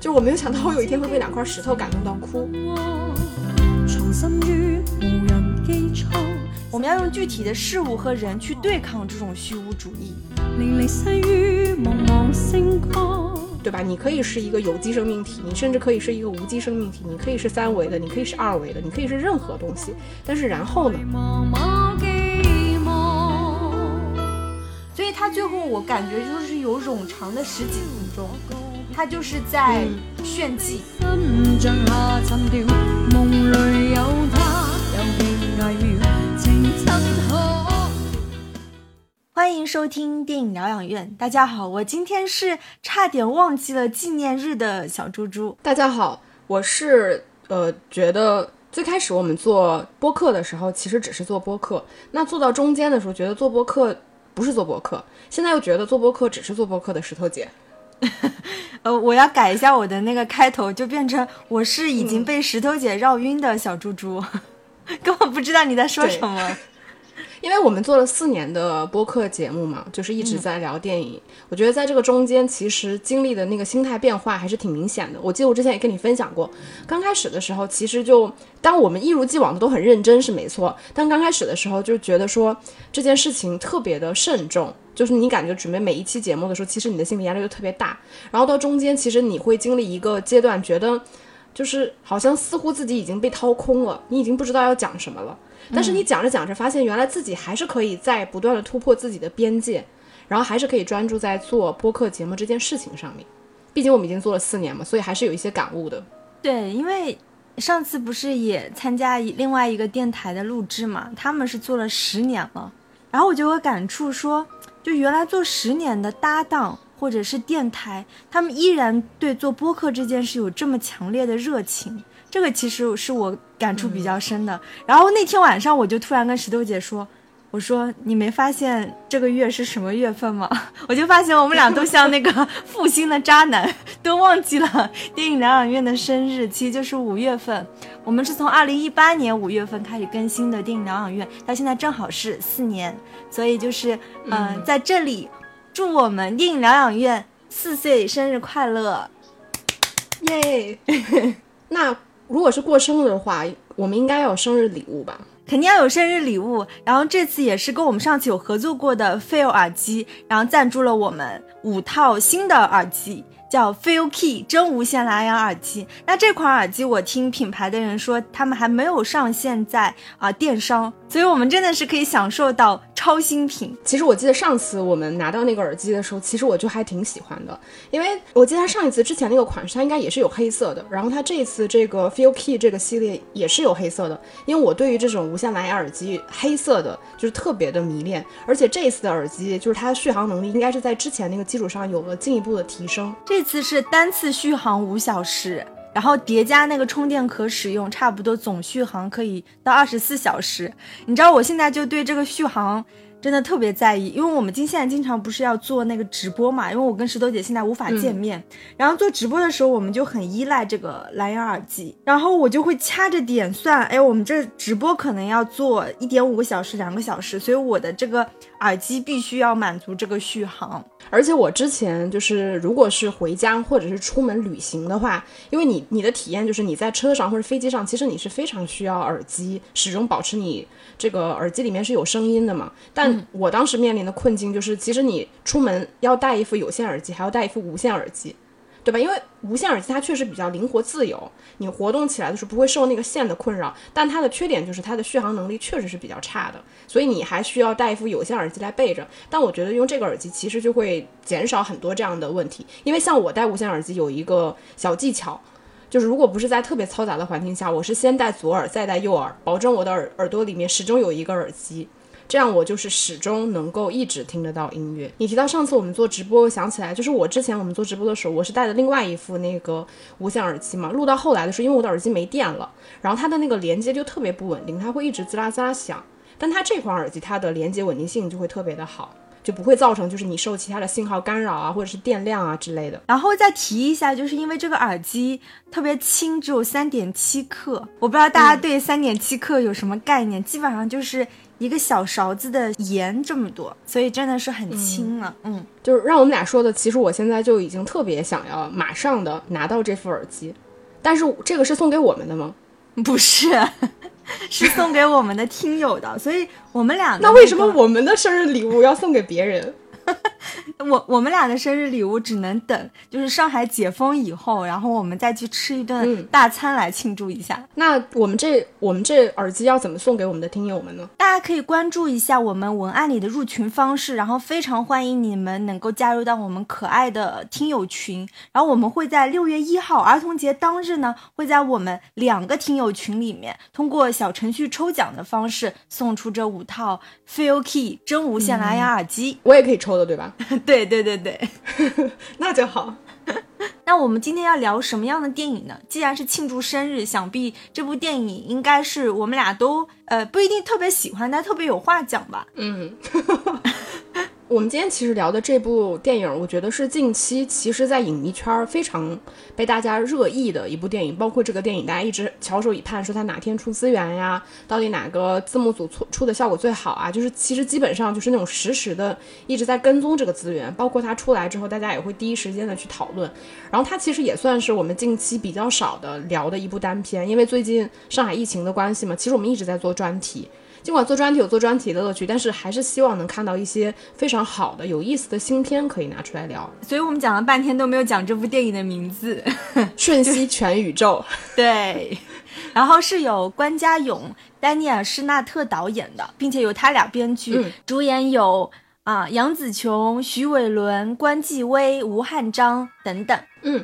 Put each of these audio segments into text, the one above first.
就我没有想到我有一天会被两块石头感动到哭。我们要用具体的事物和人去对抗这种虚无主义。对吧？你可以是一个有机生命体，你甚至可以是一个无机生命体，你可以是三维的，你可以是二维的，你可以是任何东西。但是然后呢？我感觉就是有冗长的十几分钟，他就是在炫技。欢迎收听电影疗养院。大家好，我今天是差点忘记了纪念日的小猪猪。大家好，我是呃，觉得最开始我们做播客的时候，其实只是做播客。那做到中间的时候，觉得做播客不是做播客，现在又觉得做播客只是做播客的石头姐。呃，我要改一下我的那个开头，就变成我是已经被石头姐绕晕的小猪猪，根本不知道你在说什么。因为我们做了四年的播客节目嘛，就是一直在聊电影。我觉得在这个中间，其实经历的那个心态变化还是挺明显的。我记得我之前也跟你分享过，刚开始的时候，其实就当我们一如既往的都很认真是没错，但刚开始的时候就觉得说这件事情特别的慎重，就是你感觉准备每一期节目的时候，其实你的心理压力就特别大。然后到中间，其实你会经历一个阶段，觉得就是好像似乎自己已经被掏空了，你已经不知道要讲什么了。但是你讲着讲着，发现原来自己还是可以在不断的突破自己的边界，然后还是可以专注在做播客节目这件事情上面。毕竟我们已经做了四年嘛，所以还是有一些感悟的。对，因为上次不是也参加另外一个电台的录制嘛，他们是做了十年了，然后我就有感触说，就原来做十年的搭档或者是电台，他们依然对做播客这件事有这么强烈的热情。这个其实是我感触比较深的。然后那天晚上，我就突然跟石头姐说：“我说你没发现这个月是什么月份吗？” 我就发现我们俩都像那个 负心的渣男，都忘记了电影疗养院的生日，其实就是五月份。我们是从二零一八年五月份开始更新的电影疗养院，到现在正好是四年。所以就是嗯，在这里祝我们电影疗养院四岁生日快乐，耶！那。如果是过生日的话，我们应该要有生日礼物吧？肯定要有生日礼物。然后这次也是跟我们上次有合作过的 Feel 耳机，然后赞助了我们五套新的耳机。叫 Feel Key 真无线蓝牙耳机，那这款耳机我听品牌的人说，他们还没有上线在啊电商，所以我们真的是可以享受到超新品。其实我记得上次我们拿到那个耳机的时候，其实我就还挺喜欢的，因为我记得它上一次之前那个款式它应该也是有黑色的，然后它这一次这个 Feel Key 这个系列也是有黑色的，因为我对于这种无线蓝牙耳机黑色的就是特别的迷恋，而且这一次的耳机就是它的续航能力应该是在之前那个基础上有了进一步的提升。这次是单次续航五小时，然后叠加那个充电壳使用，差不多总续航可以到二十四小时。你知道我现在就对这个续航。真的特别在意，因为我们今现在经常不是要做那个直播嘛，因为我跟石头姐现在无法见面，然后做直播的时候我们就很依赖这个蓝牙耳机，然后我就会掐着点算，哎，我们这直播可能要做一点五个小时、两个小时，所以我的这个耳机必须要满足这个续航。而且我之前就是，如果是回家或者是出门旅行的话，因为你你的体验就是你在车上或者飞机上，其实你是非常需要耳机，始终保持你这个耳机里面是有声音的嘛。但我当时面临的困境就是，其实你出门要带一副有线耳机，还要带一副无线耳机。对吧？因为无线耳机它确实比较灵活自由，你活动起来的时候不会受那个线的困扰。但它的缺点就是它的续航能力确实是比较差的，所以你还需要带一副有线耳机来备着。但我觉得用这个耳机其实就会减少很多这样的问题。因为像我戴无线耳机有一个小技巧，就是如果不是在特别嘈杂的环境下，我是先戴左耳再戴右耳，保证我的耳耳朵里面始终有一个耳机。这样我就是始终能够一直听得到音乐。你提到上次我们做直播，我想起来，就是我之前我们做直播的时候，我是戴的另外一副那个无线耳机嘛。录到后来的时候，因为我的耳机没电了，然后它的那个连接就特别不稳定，它会一直滋啦滋啦响。但它这款耳机，它的连接稳定性就会特别的好。就不会造成就是你受其他的信号干扰啊，或者是电量啊之类的。然后再提一下，就是因为这个耳机特别轻，只有三点七克。我不知道大家对三点七克有什么概念？基本上就是一个小勺子的盐这么多，所以真的是很轻了。嗯，就是让我们俩说的，其实我现在就已经特别想要马上的拿到这副耳机，但是这个是送给我们的吗？不是，是送给我们的听友的，所以我们俩那为什么我们的生日礼物要送给别人？我我们俩的生日礼物只能等，就是上海解封以后，然后我们再去吃一顿大餐来庆祝一下。那我们这我们这耳机要怎么送给我们的听友们呢？大家可以关注一下我们文案里的入群方式，然后非常欢迎你们能够加入到我们可爱的听友群。然后我们会在六月一号儿童节当日呢，会在我们两个听友群里面，通过小程序抽奖的方式送出这五套 Feel Key 真无线蓝牙耳机。我也可以抽的，对吧？对对对对，那就好。那我们今天要聊什么样的电影呢？既然是庆祝生日，想必这部电影应该是我们俩都呃不一定特别喜欢，但特别有话讲吧。嗯。我们今天其实聊的这部电影，我觉得是近期其实，在影迷圈非常被大家热议的一部电影。包括这个电影，大家一直翘首以盼，说它哪天出资源呀？到底哪个字幕组出出的效果最好啊？就是其实基本上就是那种实时的一直在跟踪这个资源。包括它出来之后，大家也会第一时间的去讨论。然后它其实也算是我们近期比较少的聊的一部单片，因为最近上海疫情的关系嘛，其实我们一直在做专题。尽管做专题有做专题的乐趣，但是还是希望能看到一些非常好的、有意思的新片可以拿出来聊。所以我们讲了半天都没有讲这部电影的名字，《瞬息全宇宙》。对，然后是由关家勇、丹尼尔·施纳特导演的，并且由他俩编剧，主演有啊杨紫琼、徐伟伦、关继威、吴汉章等等。嗯。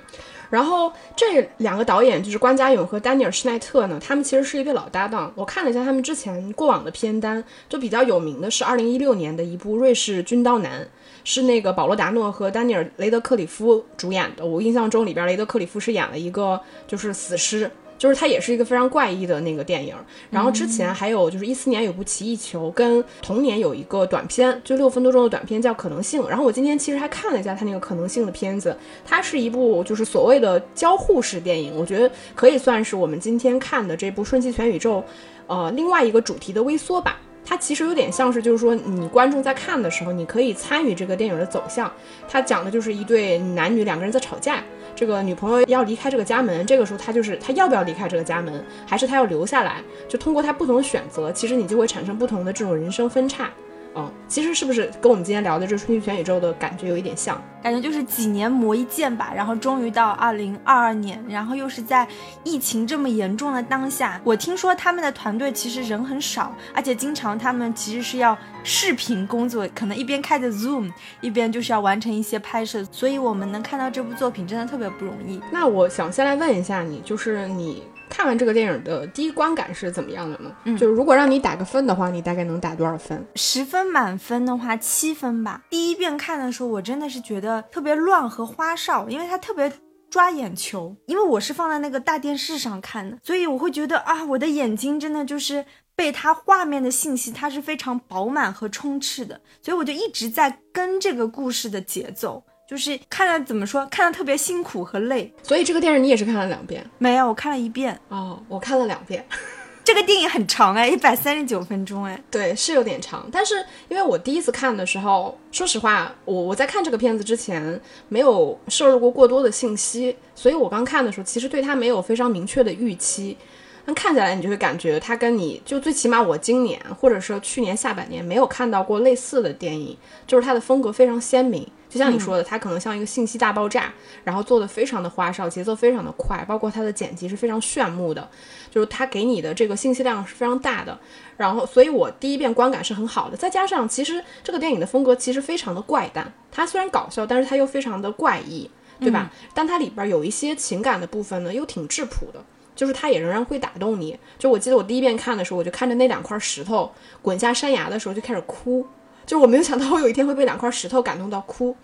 然后这两个导演就是关家勇和丹尼尔施奈特呢，他们其实是一对老搭档。我看了一下他们之前过往的片单，就比较有名的是二零一六年的一部《瑞士军刀男》，是那个保罗达诺和丹尼尔雷德克里夫主演的。我印象中里边雷德克里夫是演了一个就是死尸。就是它也是一个非常怪异的那个电影，然后之前还有就是一四年有部《奇异球》，跟同年有一个短片，就六分多钟的短片叫《可能性》。然后我今天其实还看了一下它那个《可能性》的片子，它是一部就是所谓的交互式电影，我觉得可以算是我们今天看的这部《瞬息全宇宙》，呃，另外一个主题的微缩版。它其实有点像是就是说你观众在看的时候，你可以参与这个电影的走向。它讲的就是一对男女两个人在吵架。这个女朋友要离开这个家门，这个时候他就是他要不要离开这个家门，还是他要留下来？就通过他不同的选择，其实你就会产生不同的这种人生分叉。嗯，其实是不是跟我们今天聊的这《春息全宇宙》的感觉有一点像？感觉就是几年磨一剑吧，然后终于到二零二二年，然后又是在疫情这么严重的当下。我听说他们的团队其实人很少，而且经常他们其实是要视频工作，可能一边开着 Zoom，一边就是要完成一些拍摄。所以我们能看到这部作品真的特别不容易。那我想先来问一下你，就是你。看完这个电影的第一观感是怎么样的呢？嗯，就是如果让你打个分的话，你大概能打多少分？十分满分的话，七分吧。第一遍看的时候，我真的是觉得特别乱和花哨，因为它特别抓眼球。因为我是放在那个大电视上看的，所以我会觉得啊，我的眼睛真的就是被它画面的信息，它是非常饱满和充斥的，所以我就一直在跟这个故事的节奏。就是看了怎么说，看的特别辛苦和累，所以这个电影你也是看了两遍？没有，我看了一遍。哦，我看了两遍。这个电影很长哎，一百三十九分钟哎。对，是有点长。但是因为我第一次看的时候，说实话，我我在看这个片子之前没有摄入过过多的信息，所以我刚看的时候，其实对它没有非常明确的预期。但看起来你就会感觉它跟你就最起码我今年或者说去年下半年没有看到过类似的电影，就是它的风格非常鲜明。就像你说的，它可能像一个信息大爆炸，然后做的非常的花哨，节奏非常的快，包括它的剪辑是非常炫目的，就是它给你的这个信息量是非常大的。然后，所以我第一遍观感是很好的。再加上，其实这个电影的风格其实非常的怪诞，它虽然搞笑，但是它又非常的怪异，对吧？但它里边有一些情感的部分呢，又挺质朴的，就是它也仍然会打动你。就我记得我第一遍看的时候，我就看着那两块石头滚下山崖的时候就开始哭。就是我没有想到我有一天会被两块石头感动到哭，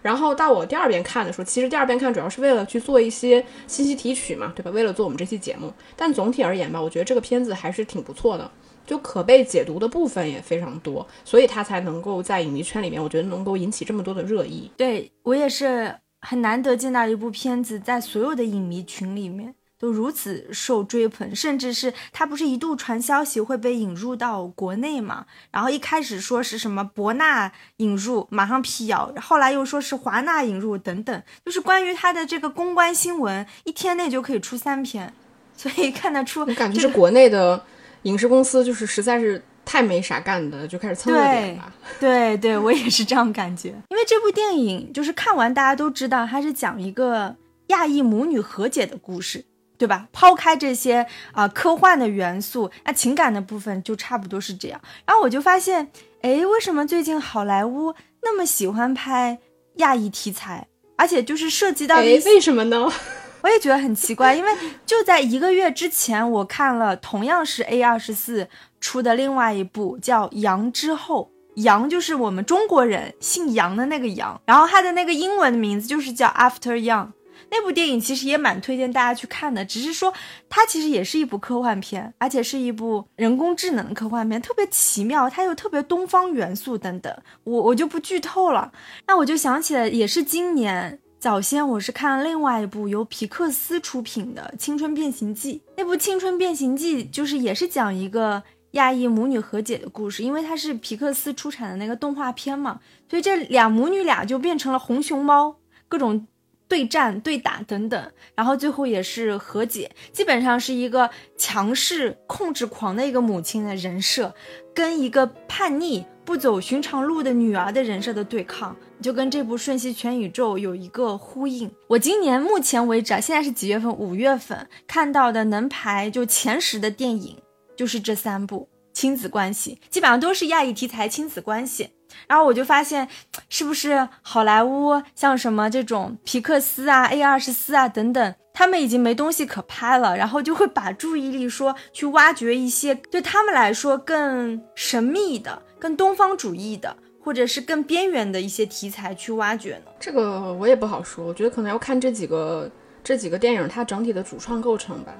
然后到我第二遍看的时候，其实第二遍看主要是为了去做一些信息提取嘛，对吧？为了做我们这期节目。但总体而言吧，我觉得这个片子还是挺不错的，就可被解读的部分也非常多，所以它才能够在影迷圈里面，我觉得能够引起这么多的热议。对我也是很难得见到一部片子在所有的影迷群里面都如此受追捧，甚至是他不是一度传消息会被引入到国内嘛？然后一开始说是什么博纳引入，马上辟谣，后来又说是华纳引入等等，就是关于他的这个公关新闻，一天内就可以出三篇，所以看得出，感觉是国内的影视公司就是实在是太没啥干的，就开始蹭热点吧。对对，我也是这样感觉，因为这部电影就是看完大家都知道，它是讲一个亚裔母女和解的故事。对吧？抛开这些啊科幻的元素，那情感的部分就差不多是这样。然后我就发现，哎，为什么最近好莱坞那么喜欢拍亚裔题材，而且就是涉及到……哎，为什么呢？我也觉得很奇怪，因为就在一个月之前，我看了同样是 A 二十四出的另外一部叫《杨之后》，杨就是我们中国人姓杨的那个杨，然后它的那个英文的名字就是叫 After Young。那部电影其实也蛮推荐大家去看的，只是说它其实也是一部科幻片，而且是一部人工智能的科幻片，特别奇妙，它又特别东方元素等等，我我就不剧透了。那我就想起来，也是今年早先我是看了另外一部由皮克斯出品的《青春变形记》，那部《青春变形记》就是也是讲一个亚裔母女和解的故事，因为它是皮克斯出产的那个动画片嘛，所以这俩母女俩就变成了红熊猫，各种。对战、对打等等，然后最后也是和解，基本上是一个强势控制狂的一个母亲的人设，跟一个叛逆不走寻常路的女儿的人设的对抗，就跟这部《瞬息全宇宙》有一个呼应。我今年目前为止啊，现在是几月份？五月份看到的能排就前十的电影就是这三部亲子关系，基本上都是亚裔题材亲子关系。然后我就发现，是不是好莱坞像什么这种皮克斯啊、A 二十四啊等等，他们已经没东西可拍了，然后就会把注意力说去挖掘一些对他们来说更神秘的、更东方主义的，或者是更边缘的一些题材去挖掘呢？这个我也不好说，我觉得可能要看这几个这几个电影它整体的主创构成吧。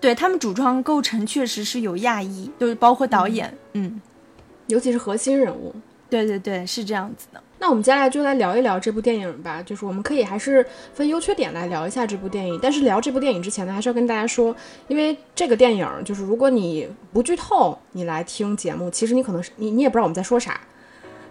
对他们主创构成确实是有亚裔，就是包括导演，嗯，尤其是核心人物。对对对，是这样子的。那我们接下来就来聊一聊这部电影吧，就是我们可以还是分优缺点来聊一下这部电影。但是聊这部电影之前呢，还是要跟大家说，因为这个电影就是如果你不剧透，你来听节目，其实你可能是你你也不知道我们在说啥，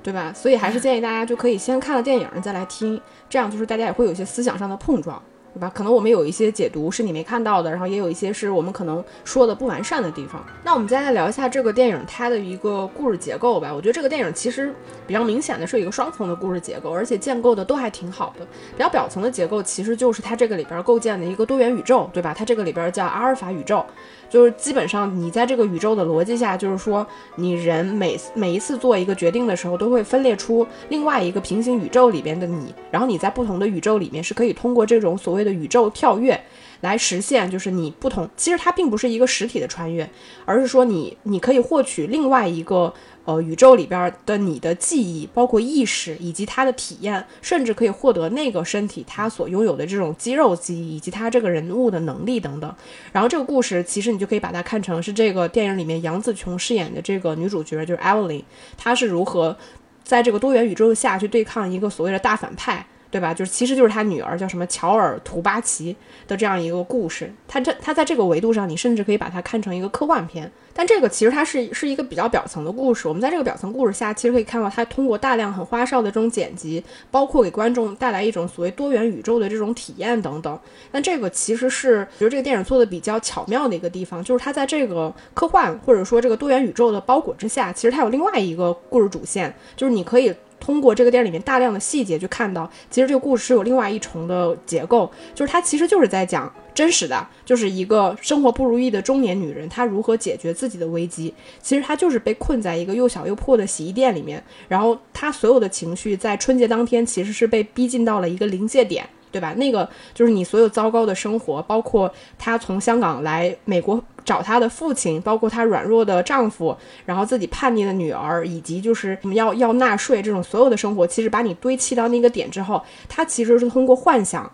对吧？所以还是建议大家就可以先看了电影再来听，这样就是大家也会有一些思想上的碰撞。对吧？可能我们有一些解读是你没看到的，然后也有一些是我们可能说的不完善的地方。那我们再来聊一下这个电影它的一个故事结构吧。我觉得这个电影其实比较明显的是一个双层的故事结构，而且建构的都还挺好的。比较表层的结构其实就是它这个里边构建的一个多元宇宙，对吧？它这个里边叫阿尔法宇宙。就是基本上你在这个宇宙的逻辑下，就是说你人每每一次做一个决定的时候，都会分裂出另外一个平行宇宙里边的你，然后你在不同的宇宙里面是可以通过这种所谓的宇宙跳跃来实现，就是你不同。其实它并不是一个实体的穿越，而是说你你可以获取另外一个。呃，宇宙里边的你的记忆，包括意识以及他的体验，甚至可以获得那个身体他所拥有的这种肌肉记忆，以及他这个人物的能力等等。然后这个故事其实你就可以把它看成是这个电影里面杨紫琼饰演的这个女主角，就是 Evelyn，她是如何在这个多元宇宙下去对抗一个所谓的大反派。对吧？就是其实就是他女儿叫什么乔尔图巴奇的这样一个故事。他这他在这个维度上，你甚至可以把它看成一个科幻片。但这个其实它是是一个比较表层的故事。我们在这个表层故事下，其实可以看到它通过大量很花哨的这种剪辑，包括给观众带来一种所谓多元宇宙的这种体验等等。但这个其实是比如这个电影做的比较巧妙的一个地方，就是它在这个科幻或者说这个多元宇宙的包裹之下，其实它有另外一个故事主线，就是你可以。通过这个电影里面大量的细节，去看到其实这个故事是有另外一重的结构，就是它其实就是在讲真实的，就是一个生活不如意的中年女人，她如何解决自己的危机。其实她就是被困在一个又小又破的洗衣店里面，然后她所有的情绪在春节当天其实是被逼近到了一个临界点。对吧？那个就是你所有糟糕的生活，包括她从香港来美国找她的父亲，包括她软弱的丈夫，然后自己叛逆的女儿，以及就是要要纳税这种所有的生活，其实把你堆砌到那个点之后，她其实是通过幻想，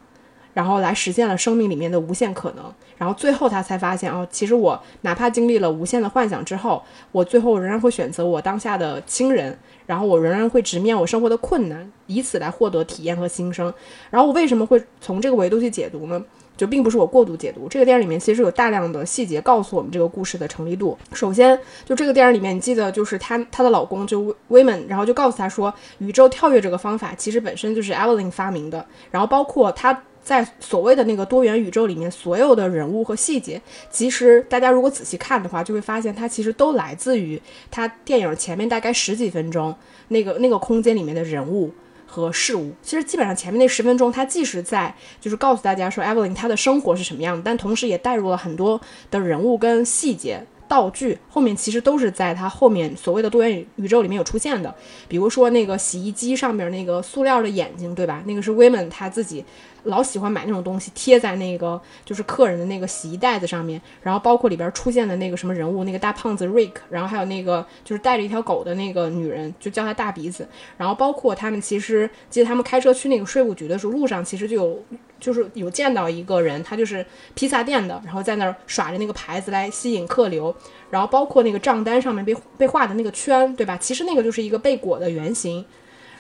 然后来实现了生命里面的无限可能。然后最后他才发现，哦，其实我哪怕经历了无限的幻想之后，我最后仍然会选择我当下的亲人，然后我仍然会直面我生活的困难，以此来获得体验和新生。然后我为什么会从这个维度去解读呢？就并不是我过度解读，这个电影里面其实有大量的细节告诉我们这个故事的成立度。首先，就这个电影里面，你记得就是她她的老公就 Women，，然后就告诉她说，宇宙跳跃这个方法其实本身就是 Evelyn 发明的，然后包括她在所谓的那个多元宇宙里面所有的人物和细节，其实大家如果仔细看的话，就会发现它其实都来自于它电影前面大概十几分钟那个那个空间里面的人物。和事物，其实基本上前面那十分钟，它即使在就是告诉大家说 Evelyn 她的生活是什么样的，但同时也带入了很多的人物跟细节道具，后面其实都是在他后面所谓的多元宇宙里面有出现的。比如说那个洗衣机上面那个塑料的眼睛，对吧？那个是 Women 他自己。老喜欢买那种东西贴在那个就是客人的那个洗衣袋子上面，然后包括里边出现的那个什么人物，那个大胖子 Rick，然后还有那个就是带着一条狗的那个女人，就叫她大鼻子，然后包括他们其实记得他们开车去那个税务局的时候，路上其实就有就是有见到一个人，他就是披萨店的，然后在那儿耍着那个牌子来吸引客流，然后包括那个账单上面被被画的那个圈，对吧？其实那个就是一个贝果的原型，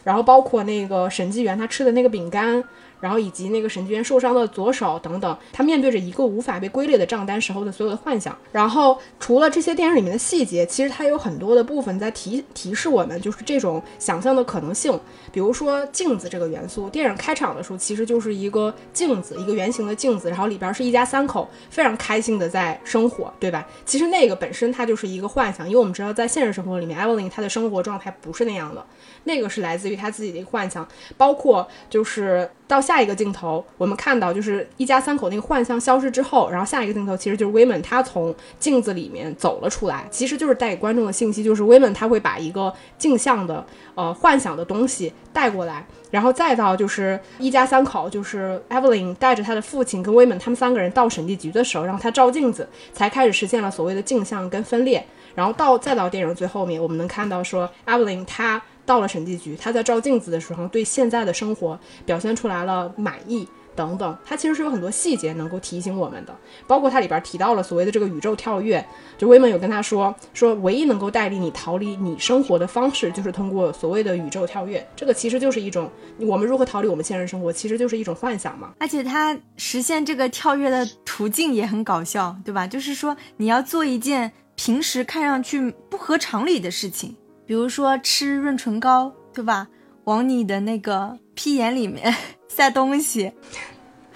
然后包括那个审计员他吃的那个饼干。然后以及那个审计员受伤的左手等等，他面对着一个无法被归类的账单时候的所有的幻想。然后除了这些电影里面的细节，其实它有很多的部分在提提示我们，就是这种想象的可能性。比如说镜子这个元素，电影开场的时候其实就是一个镜子，一个圆形的镜子，然后里边是一家三口非常开心的在生活，对吧？其实那个本身它就是一个幻想，因为我们知道在现实生活里面，Evelyn 她的生活状态不是那样的，那个是来自于她自己的一个幻想，包括就是到。下一个镜头，我们看到就是一家三口那个幻象消失之后，然后下一个镜头其实就是威门他从镜子里面走了出来，其实就是带给观众的信息，就是威门他会把一个镜像的呃幻想的东西带过来，然后再到就是一家三口，就是 Evelyn 带着他的父亲跟威门他们三个人到审计局的时候，让他照镜子，才开始实现了所谓的镜像跟分裂，然后到再到电影最后面，我们能看到说 Evelyn 他。到了审计局，他在照镜子的时候，对现在的生活表现出来了满意等等。他其实是有很多细节能够提醒我们的，包括它里边提到了所谓的这个宇宙跳跃。就威门有跟他说，说唯一能够带领你逃离你生活的方式，就是通过所谓的宇宙跳跃。这个其实就是一种我们如何逃离我们现实生活，其实就是一种幻想嘛。而且他实现这个跳跃的途径也很搞笑，对吧？就是说你要做一件平时看上去不合常理的事情。比如说吃润唇膏，对吧？往你的那个屁眼里面 塞东西。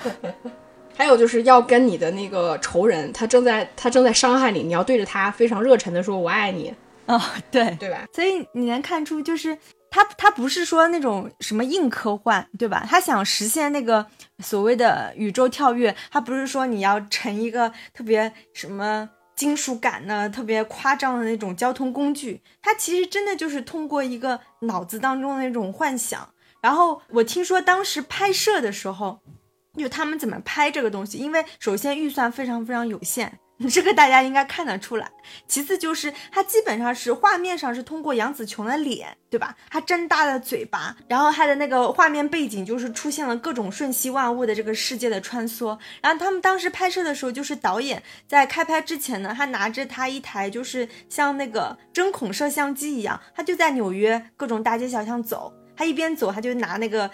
还有就是要跟你的那个仇人，他正在他正在伤害你，你要对着他非常热忱的说“我爱你”。哦，对，对吧？所以你能看出，就是他他不是说那种什么硬科幻，对吧？他想实现那个所谓的宇宙跳跃，他不是说你要成一个特别什么。金属感呢，特别夸张的那种交通工具，它其实真的就是通过一个脑子当中的那种幻想。然后我听说当时拍摄的时候，就他们怎么拍这个东西，因为首先预算非常非常有限。这个大家应该看得出来。其次就是它基本上是画面上是通过杨紫琼的脸，对吧？她睁大了嘴巴，然后他的那个画面背景就是出现了各种瞬息万物的这个世界的穿梭。然后他们当时拍摄的时候，就是导演在开拍之前呢，他拿着他一台就是像那个针孔摄像机一样，他就在纽约各种大街小巷走，他一边走他就拿那个。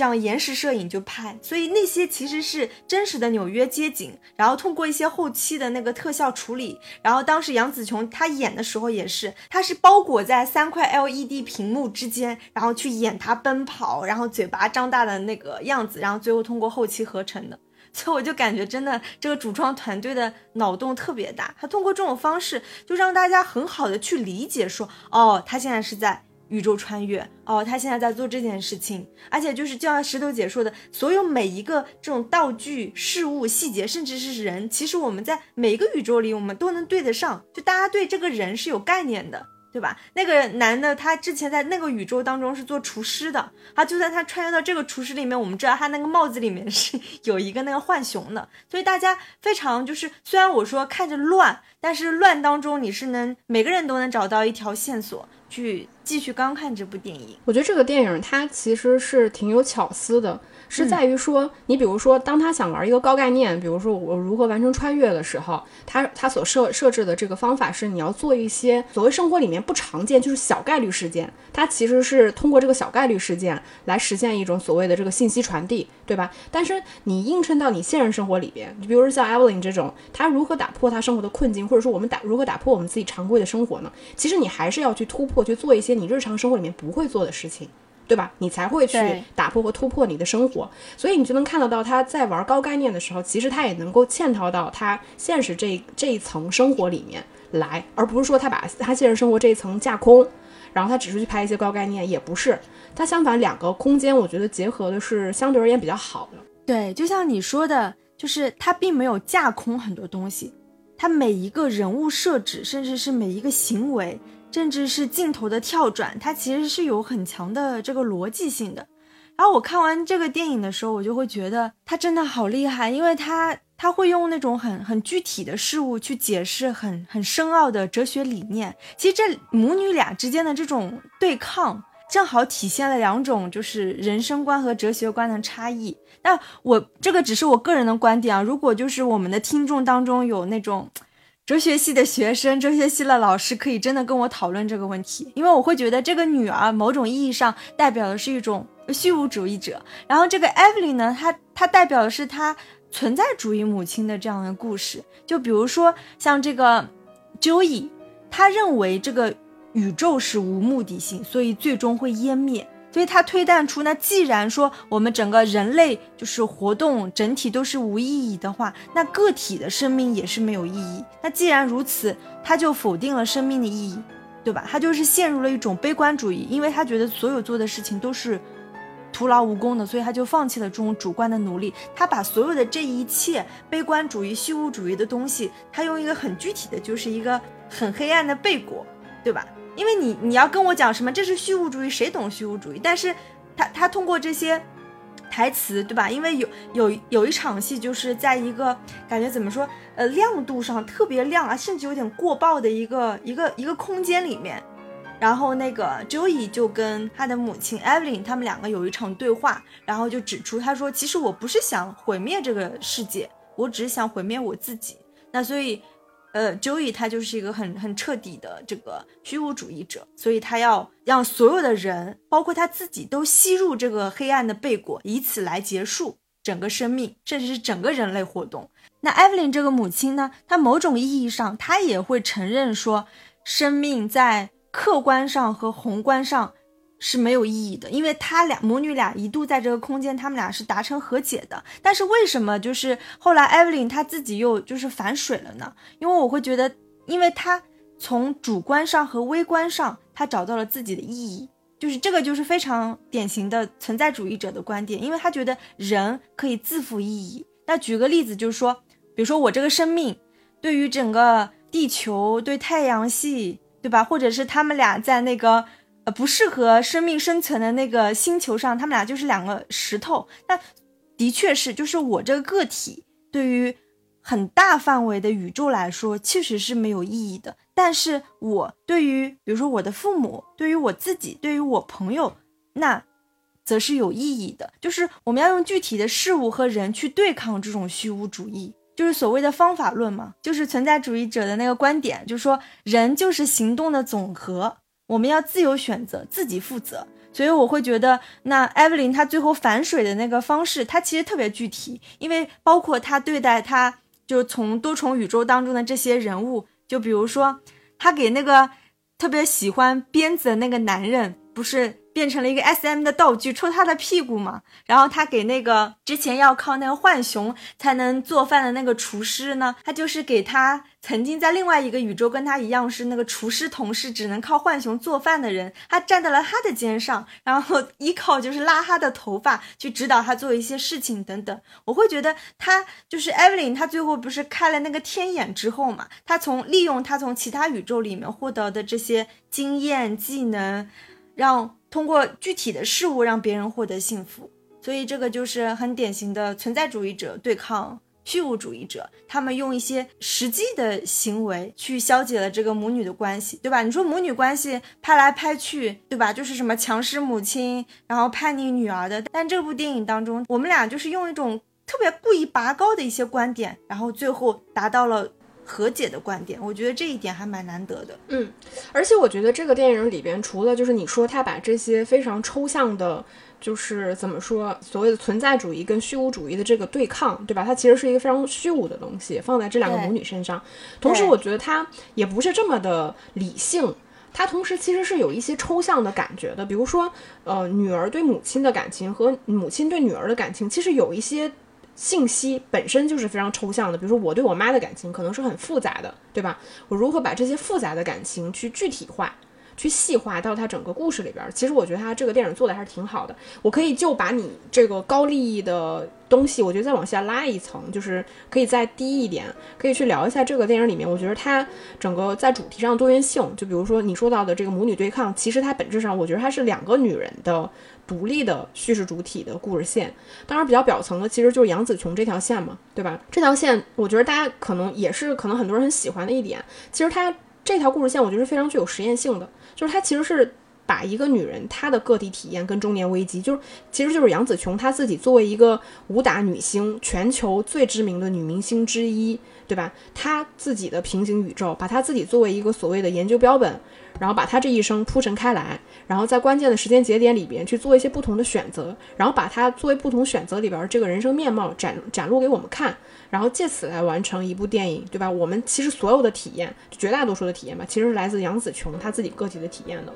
这样延时摄影就拍，所以那些其实是真实的纽约街景，然后通过一些后期的那个特效处理，然后当时杨紫琼她演的时候也是，她是包裹在三块 LED 屏幕之间，然后去演她奔跑，然后嘴巴张大的那个样子，然后最后通过后期合成的，所以我就感觉真的这个主创团队的脑洞特别大，他通过这种方式就让大家很好的去理解说，哦，他现在是在。宇宙穿越哦，他现在在做这件事情，而且就是就像石头姐说的，所有每一个这种道具、事物、细节，甚至是人，其实我们在每一个宇宙里，我们都能对得上。就大家对这个人是有概念的，对吧？那个男的，他之前在那个宇宙当中是做厨师的，他就算他穿越到这个厨师里面，我们知道他那个帽子里面是有一个那个浣熊的，所以大家非常就是，虽然我说看着乱，但是乱当中你是能每个人都能找到一条线索去。继续刚看这部电影。我觉得这个电影它其实是挺有巧思的。是在于说，你比如说，当他想玩一个高概念，比如说我如何完成穿越的时候，他他所设设置的这个方法是，你要做一些所谓生活里面不常见，就是小概率事件。它其实是通过这个小概率事件来实现一种所谓的这个信息传递，对吧？但是你映衬到你现实生活里边，你比如说像 Evelyn 这种，他如何打破他生活的困境，或者说我们打如何打破我们自己常规的生活呢？其实你还是要去突破，去做一些你日常生活里面不会做的事情。对吧？你才会去打破和突破你的生活，所以你就能看得到他在玩高概念的时候，其实他也能够嵌套到他现实这这一层生活里面来，而不是说他把他现实生活这一层架空，然后他只是去拍一些高概念，也不是。他相反，两个空间我觉得结合的是相对而言比较好的。对，就像你说的，就是他并没有架空很多东西，他每一个人物设置，甚至是每一个行为。甚至是镜头的跳转，它其实是有很强的这个逻辑性的。然后我看完这个电影的时候，我就会觉得他真的好厉害，因为他他会用那种很很具体的事物去解释很很深奥的哲学理念。其实这母女俩之间的这种对抗，正好体现了两种就是人生观和哲学观的差异。那我这个只是我个人的观点啊，如果就是我们的听众当中有那种。哲学系的学生，哲学系的老师可以真的跟我讨论这个问题，因为我会觉得这个女儿某种意义上代表的是一种虚无主义者，然后这个 Evelyn 呢，她她代表的是她存在主义母亲的这样的故事。就比如说像这个 Joey，他认为这个宇宙是无目的性，所以最终会湮灭。所以他推断出，那既然说我们整个人类就是活动整体都是无意义的话，那个体的生命也是没有意义。那既然如此，他就否定了生命的意义，对吧？他就是陷入了一种悲观主义，因为他觉得所有做的事情都是徒劳无功的，所以他就放弃了这种主观的努力。他把所有的这一切悲观主义、虚无主义的东西，他用一个很具体的就是一个很黑暗的背果，对吧？因为你你要跟我讲什么，这是虚无主义，谁懂虚无主义？但是，他他通过这些台词，对吧？因为有有有一场戏，就是在一个感觉怎么说，呃，亮度上特别亮啊，甚至有点过曝的一个一个一个空间里面，然后那个 Joey 就跟他的母亲 Evelyn 他们两个有一场对话，然后就指出，他说，其实我不是想毁灭这个世界，我只是想毁灭我自己。那所以。呃，Joey 他就是一个很很彻底的这个虚无主义者，所以他要让所有的人，包括他自己，都吸入这个黑暗的贝果，以此来结束整个生命，甚至是整个人类活动。那 Evelyn 这个母亲呢，她某种意义上，她也会承认说，生命在客观上和宏观上。是没有意义的，因为他俩母女俩一度在这个空间，他们俩是达成和解的。但是为什么就是后来艾 v e l y n 她自己又就是反水了呢？因为我会觉得，因为她从主观上和微观上，她找到了自己的意义，就是这个就是非常典型的存在主义者的观点，因为他觉得人可以自负意义。那举个例子，就是说，比如说我这个生命对于整个地球、对太阳系，对吧？或者是他们俩在那个。不适合生命生存的那个星球上，他们俩就是两个石头。那的确是，就是我这个个体对于很大范围的宇宙来说，确实是没有意义的。但是我对于，比如说我的父母，对于我自己，对于我朋友，那则是有意义的。就是我们要用具体的事物和人去对抗这种虚无主义，就是所谓的方法论嘛，就是存在主义者的那个观点，就是说人就是行动的总和。我们要自由选择，自己负责，所以我会觉得，那艾 y 琳她最后反水的那个方式，她其实特别具体，因为包括她对待她，就从多重宇宙当中的这些人物，就比如说，她给那个特别喜欢鞭子的那个男人，不是。变成了一个 S M 的道具，戳他的屁股嘛。然后他给那个之前要靠那个浣熊才能做饭的那个厨师呢，他就是给他曾经在另外一个宇宙跟他一样是那个厨师同事，只能靠浣熊做饭的人，他站在了他的肩上，然后依靠就是拉他的头发去指导他做一些事情等等。我会觉得他就是 Evelyn，他最后不是开了那个天眼之后嘛，他从利用他从其他宇宙里面获得的这些经验技能，让。通过具体的事物让别人获得幸福，所以这个就是很典型的存在主义者对抗虚无主义者，他们用一些实际的行为去消解了这个母女的关系，对吧？你说母女关系拍来拍去，对吧？就是什么强势母亲，然后叛逆女儿的。但这部电影当中，我们俩就是用一种特别故意拔高的一些观点，然后最后达到了。和解的观点，我觉得这一点还蛮难得的。嗯，而且我觉得这个电影里边，除了就是你说他把这些非常抽象的，就是怎么说所谓的存在主义跟虚无主义的这个对抗，对吧？它其实是一个非常虚无的东西，放在这两个母女身上。同时，我觉得它也不是这么的理性，它同时其实是有一些抽象的感觉的。比如说，呃，女儿对母亲的感情和母亲对女儿的感情，其实有一些。信息本身就是非常抽象的，比如说我对我妈的感情可能是很复杂的，对吧？我如何把这些复杂的感情去具体化？去细化到它整个故事里边，其实我觉得它这个电影做的还是挺好的。我可以就把你这个高利益的东西，我觉得再往下拉一层，就是可以再低一点，可以去聊一下这个电影里面，我觉得它整个在主题上多元性。就比如说你说到的这个母女对抗，其实它本质上我觉得它是两个女人的独立的叙事主体的故事线。当然比较表层的其实就是杨紫琼这条线嘛，对吧？这条线我觉得大家可能也是可能很多人很喜欢的一点。其实它这条故事线我觉得是非常具有实验性的。就是她其实是把一个女人她的个体体验跟中年危机，就是其实就是杨紫琼她自己作为一个武打女星，全球最知名的女明星之一，对吧？她自己的平行宇宙，把她自己作为一个所谓的研究标本，然后把她这一生铺陈开来，然后在关键的时间节点里边去做一些不同的选择，然后把她作为不同选择里边这个人生面貌展展露给我们看。然后借此来完成一部电影，对吧？我们其实所有的体验，绝大多数的体验吧，其实是来自杨紫琼她自己个体的体验的。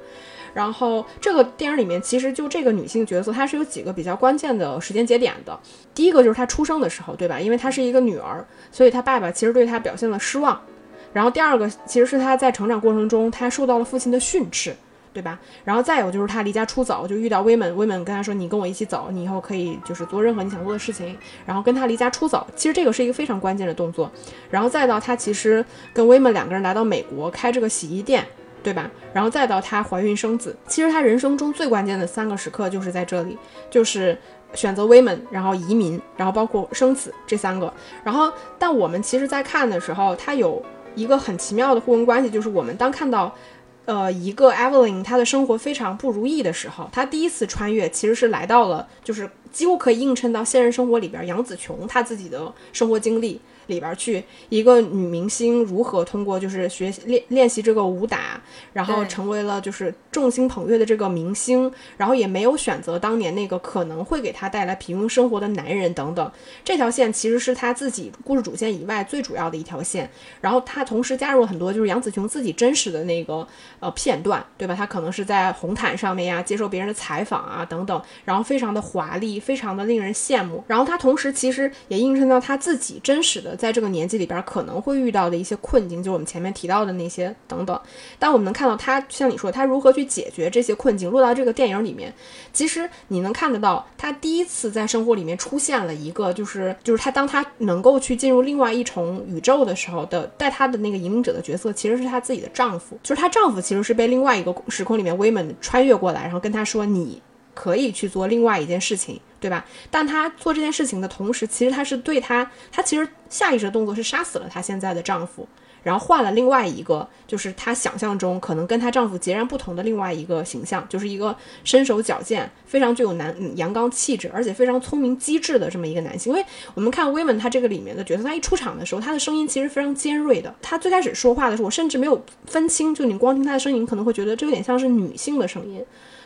然后这个电影里面，其实就这个女性角色，她是有几个比较关键的时间节点的。第一个就是她出生的时候，对吧？因为她是一个女儿，所以她爸爸其实对她表现了失望。然后第二个其实是她在成长过程中，她受到了父亲的训斥。对吧？然后再有就是他离家出走，就遇到威门，威门跟他说：“你跟我一起走，你以后可以就是做任何你想做的事情。”然后跟他离家出走，其实这个是一个非常关键的动作。然后再到他其实跟威门两个人来到美国开这个洗衣店，对吧？然后再到他怀孕生子，其实他人生中最关键的三个时刻就是在这里，就是选择威门，然后移民，然后包括生子这三个。然后但我们其实，在看的时候，他有一个很奇妙的互文关系，就是我们当看到。呃，一个 Evelyn，她的生活非常不如意的时候，她第一次穿越其实是来到了，就是几乎可以映衬到现实生活里边杨紫琼她自己的生活经历。里边去一个女明星如何通过就是学习练练习这个武打，然后成为了就是众星捧月的这个明星，然后也没有选择当年那个可能会给她带来平庸生活的男人等等。这条线其实是她自己故事主线以外最主要的一条线。然后她同时加入了很多就是杨紫琼自己真实的那个呃片段，对吧？她可能是在红毯上面呀接受别人的采访啊等等，然后非常的华丽，非常的令人羡慕。然后她同时其实也映衬到她自己真实的。在这个年纪里边可能会遇到的一些困境，就是我们前面提到的那些等等。但我们能看到他，像你说，他如何去解决这些困境，落到这个电影里面，其实你能看得到，他第一次在生活里面出现了一个，就是就是他当他能够去进入另外一重宇宙的时候的，带他的那个引领者的角色，其实是他自己的丈夫，就是她丈夫其实是被另外一个时空里面威门穿越过来，然后跟他说你。可以去做另外一件事情，对吧？但她做这件事情的同时，其实她是对她，她其实下意识的动作是杀死了她现在的丈夫，然后换了另外一个，就是她想象中可能跟她丈夫截然不同的另外一个形象，就是一个身手矫健、非常具有男阳刚气质，而且非常聪明机智的这么一个男性。因为我们看威门他这个里面的角色，他一出场的时候，他的声音其实非常尖锐的。他最开始说话的时候，我甚至没有分清，就你光听他的声音，可能会觉得这有点像是女性的声音。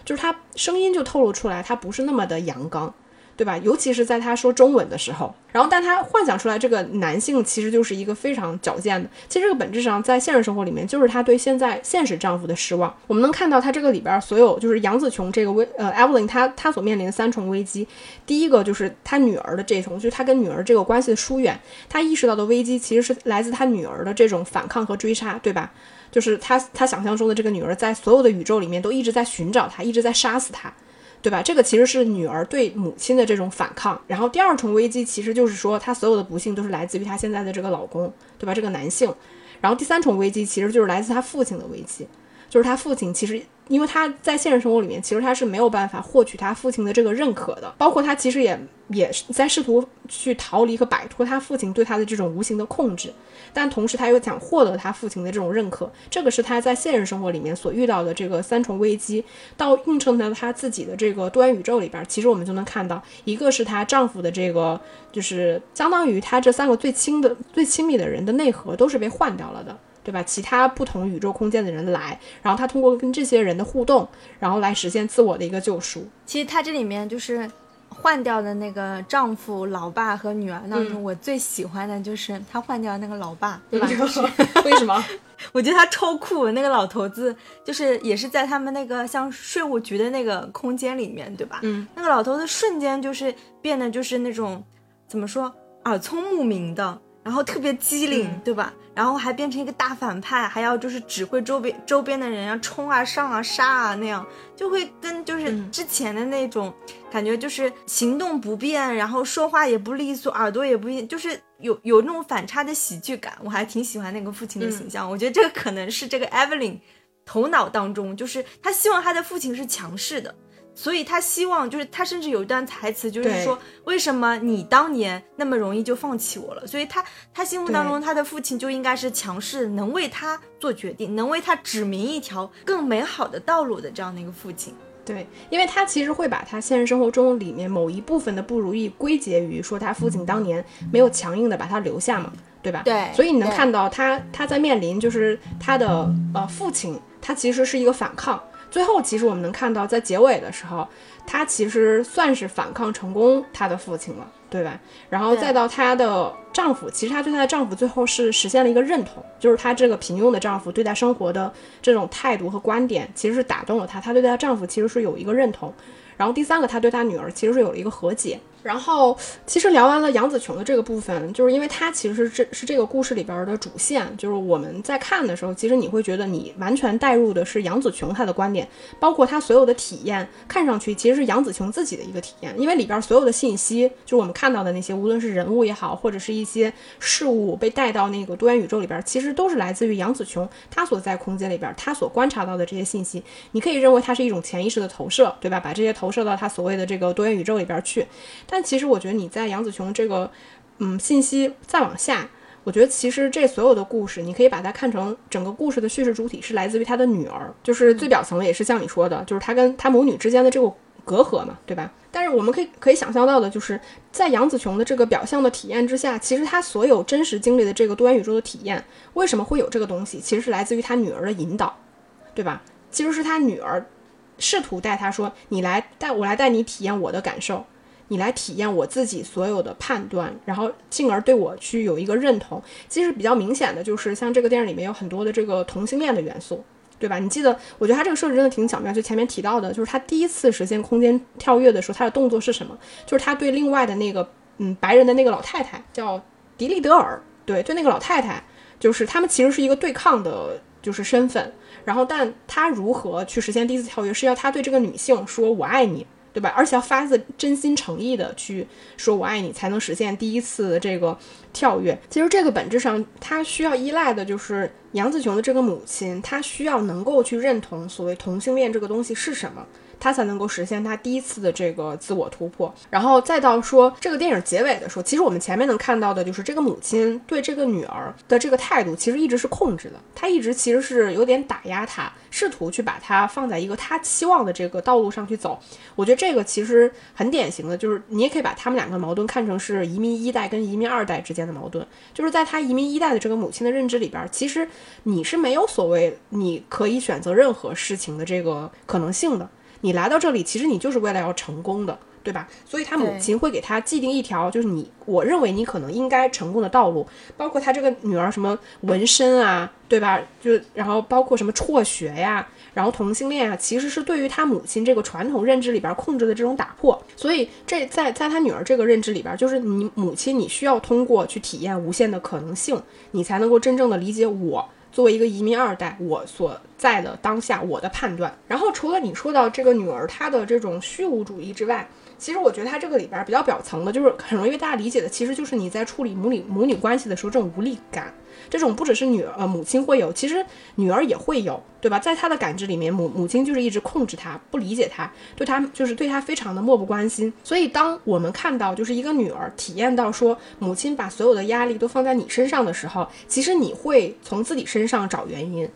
就是他声音就透露出来，他不是那么的阳刚，对吧？尤其是在他说中文的时候，然后但他幻想出来这个男性其实就是一个非常矫健的。其实这个本质上在现实生活里面就是他对现在现实丈夫的失望。我们能看到他这个里边所有就是杨紫琼这个危呃 Evelyn 她她所面临的三重危机，第一个就是他女儿的这一重，就是他跟女儿这个关系的疏远，他意识到的危机其实是来自他女儿的这种反抗和追杀，对吧？就是他，他想象中的这个女儿，在所有的宇宙里面都一直在寻找他，一直在杀死他，对吧？这个其实是女儿对母亲的这种反抗。然后第二重危机，其实就是说，她所有的不幸都是来自于她现在的这个老公，对吧？这个男性。然后第三重危机，其实就是来自她父亲的危机。就是他父亲其实。因为他在现实生活里面，其实他是没有办法获取他父亲的这个认可的，包括他其实也也是在试图去逃离和摆脱他父亲对他的这种无形的控制，但同时他又想获得他父亲的这种认可，这个是他在现实生活里面所遇到的这个三重危机。到映衬到他自己的这个多元宇宙里边，其实我们就能看到，一个是她丈夫的这个，就是相当于他这三个最亲的、最亲密的人的内核都是被换掉了的。对吧？其他不同宇宙空间的人来，然后他通过跟这些人的互动，然后来实现自我的一个救赎。其实他这里面就是换掉的那个丈夫、老爸和女儿当中，我最喜欢的就是他换掉那个老爸，对吧？为什么？我觉得他超酷。那个老头子就是也是在他们那个像税务局的那个空间里面，对吧？嗯。那个老头子瞬间就是变得就是那种怎么说耳聪目明的。然后特别机灵，对吧？然后还变成一个大反派，还要就是指挥周边周边的人要冲啊、上啊、杀啊那样，就会跟就是之前的那种感觉，就是行动不便，然后说话也不利索，耳朵也不硬，就是有有那种反差的喜剧感。我还挺喜欢那个父亲的形象，我觉得这个可能是这个 Evelyn 头脑当中，就是他希望他的父亲是强势的。所以他希望，就是他甚至有一段台词，就是说，为什么你当年那么容易就放弃我了？所以他他心目当中，他的父亲就应该是强势，能为他做决定，能为他指明一条更美好的道路的这样的一个父亲。对，因为他其实会把他现实生活中里面某一部分的不如意归结于说他父亲当年没有强硬的把他留下嘛，对吧？对。所以你能看到他他在面临就是他的呃父亲，他其实是一个反抗。最后，其实我们能看到，在结尾的时候，她其实算是反抗成功她的父亲了，对吧？然后再到她的丈夫，其实她对她的丈夫最后是实现了一个认同，就是她这个平庸的丈夫对待生活的这种态度和观点，其实是打动了她，她对她丈夫其实是有一个认同。然后第三个，她对她女儿其实是有了一个和解。然后，其实聊完了杨紫琼的这个部分，就是因为她其实是这是这个故事里边的主线。就是我们在看的时候，其实你会觉得你完全带入的是杨紫琼她的观点，包括她所有的体验，看上去其实是杨紫琼自己的一个体验。因为里边所有的信息，就是我们看到的那些，无论是人物也好，或者是一些事物被带到那个多元宇宙里边，其实都是来自于杨紫琼她所在空间里边，她所观察到的这些信息。你可以认为它是一种潜意识的投射，对吧？把这些投射到她所谓的这个多元宇宙里边去，但。其实我觉得你在杨子琼这个，嗯，信息再往下，我觉得其实这所有的故事，你可以把它看成整个故事的叙事主体是来自于他的女儿，就是最表层的，也是像你说的，就是他跟他母女之间的这个隔阂嘛，对吧？但是我们可以可以想象到的，就是在杨紫琼的这个表象的体验之下，其实他所有真实经历的这个多元宇宙的体验，为什么会有这个东西？其实是来自于他女儿的引导，对吧？其实是他女儿试图带他说：“你来带我来带你体验我的感受。”你来体验我自己所有的判断，然后进而对我去有一个认同。其实比较明显的就是，像这个电影里面有很多的这个同性恋的元素，对吧？你记得，我觉得他这个设置真的挺巧妙。就前面提到的，就是他第一次实现空间跳跃的时候，他的动作是什么？就是他对另外的那个嗯白人的那个老太太叫迪丽德尔，对，对那个老太太，就是他们其实是一个对抗的，就是身份。然后，但他如何去实现第一次跳跃，是要他对这个女性说“我爱你”。对吧？而且要发自真心诚意的去说“我爱你”，才能实现第一次这个跳跃。其实这个本质上，他需要依赖的就是杨子琼的这个母亲，她需要能够去认同所谓同性恋这个东西是什么。他才能够实现他第一次的这个自我突破，然后再到说这个电影结尾的时候，其实我们前面能看到的就是这个母亲对这个女儿的这个态度，其实一直是控制的，她一直其实是有点打压她，试图去把她放在一个她期望的这个道路上去走。我觉得这个其实很典型的，就是你也可以把他们两个矛盾看成是移民一代跟移民二代之间的矛盾，就是在他移民一代的这个母亲的认知里边，其实你是没有所谓你可以选择任何事情的这个可能性的。你来到这里，其实你就是为了要成功的，对吧？所以他母亲会给他既定一条，就是你我认为你可能应该成功的道路，包括他这个女儿什么纹身啊，对吧？就然后包括什么辍学呀，然后同性恋啊，其实是对于他母亲这个传统认知里边控制的这种打破。所以这在在他女儿这个认知里边，就是你母亲你需要通过去体验无限的可能性，你才能够真正的理解我。作为一个移民二代，我所在的当下，我的判断。然后除了你说到这个女儿她的这种虚无主义之外，其实我觉得他这个里边比较表层的，就是很容易被大家理解的，其实就是你在处理母女母女关系的时候这种无力感。这种不只是女儿呃母亲会有，其实女儿也会有，对吧？在她的感知里面，母母亲就是一直控制她，不理解她，对她就是对她非常的漠不关心。所以当我们看到就是一个女儿体验到说母亲把所有的压力都放在你身上的时候，其实你会从自己身上找原因。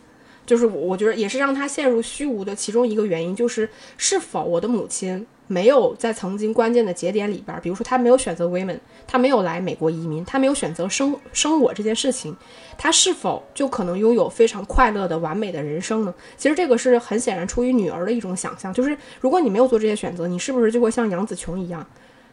就是我觉得也是让她陷入虚无的其中一个原因，就是是否我的母亲。没有在曾经关键的节点里边，比如说他没有选择 women，他没有来美国移民，他没有选择生生我这件事情，他是否就可能拥有非常快乐的完美的人生呢？其实这个是很显然出于女儿的一种想象，就是如果你没有做这些选择，你是不是就会像杨紫琼一样，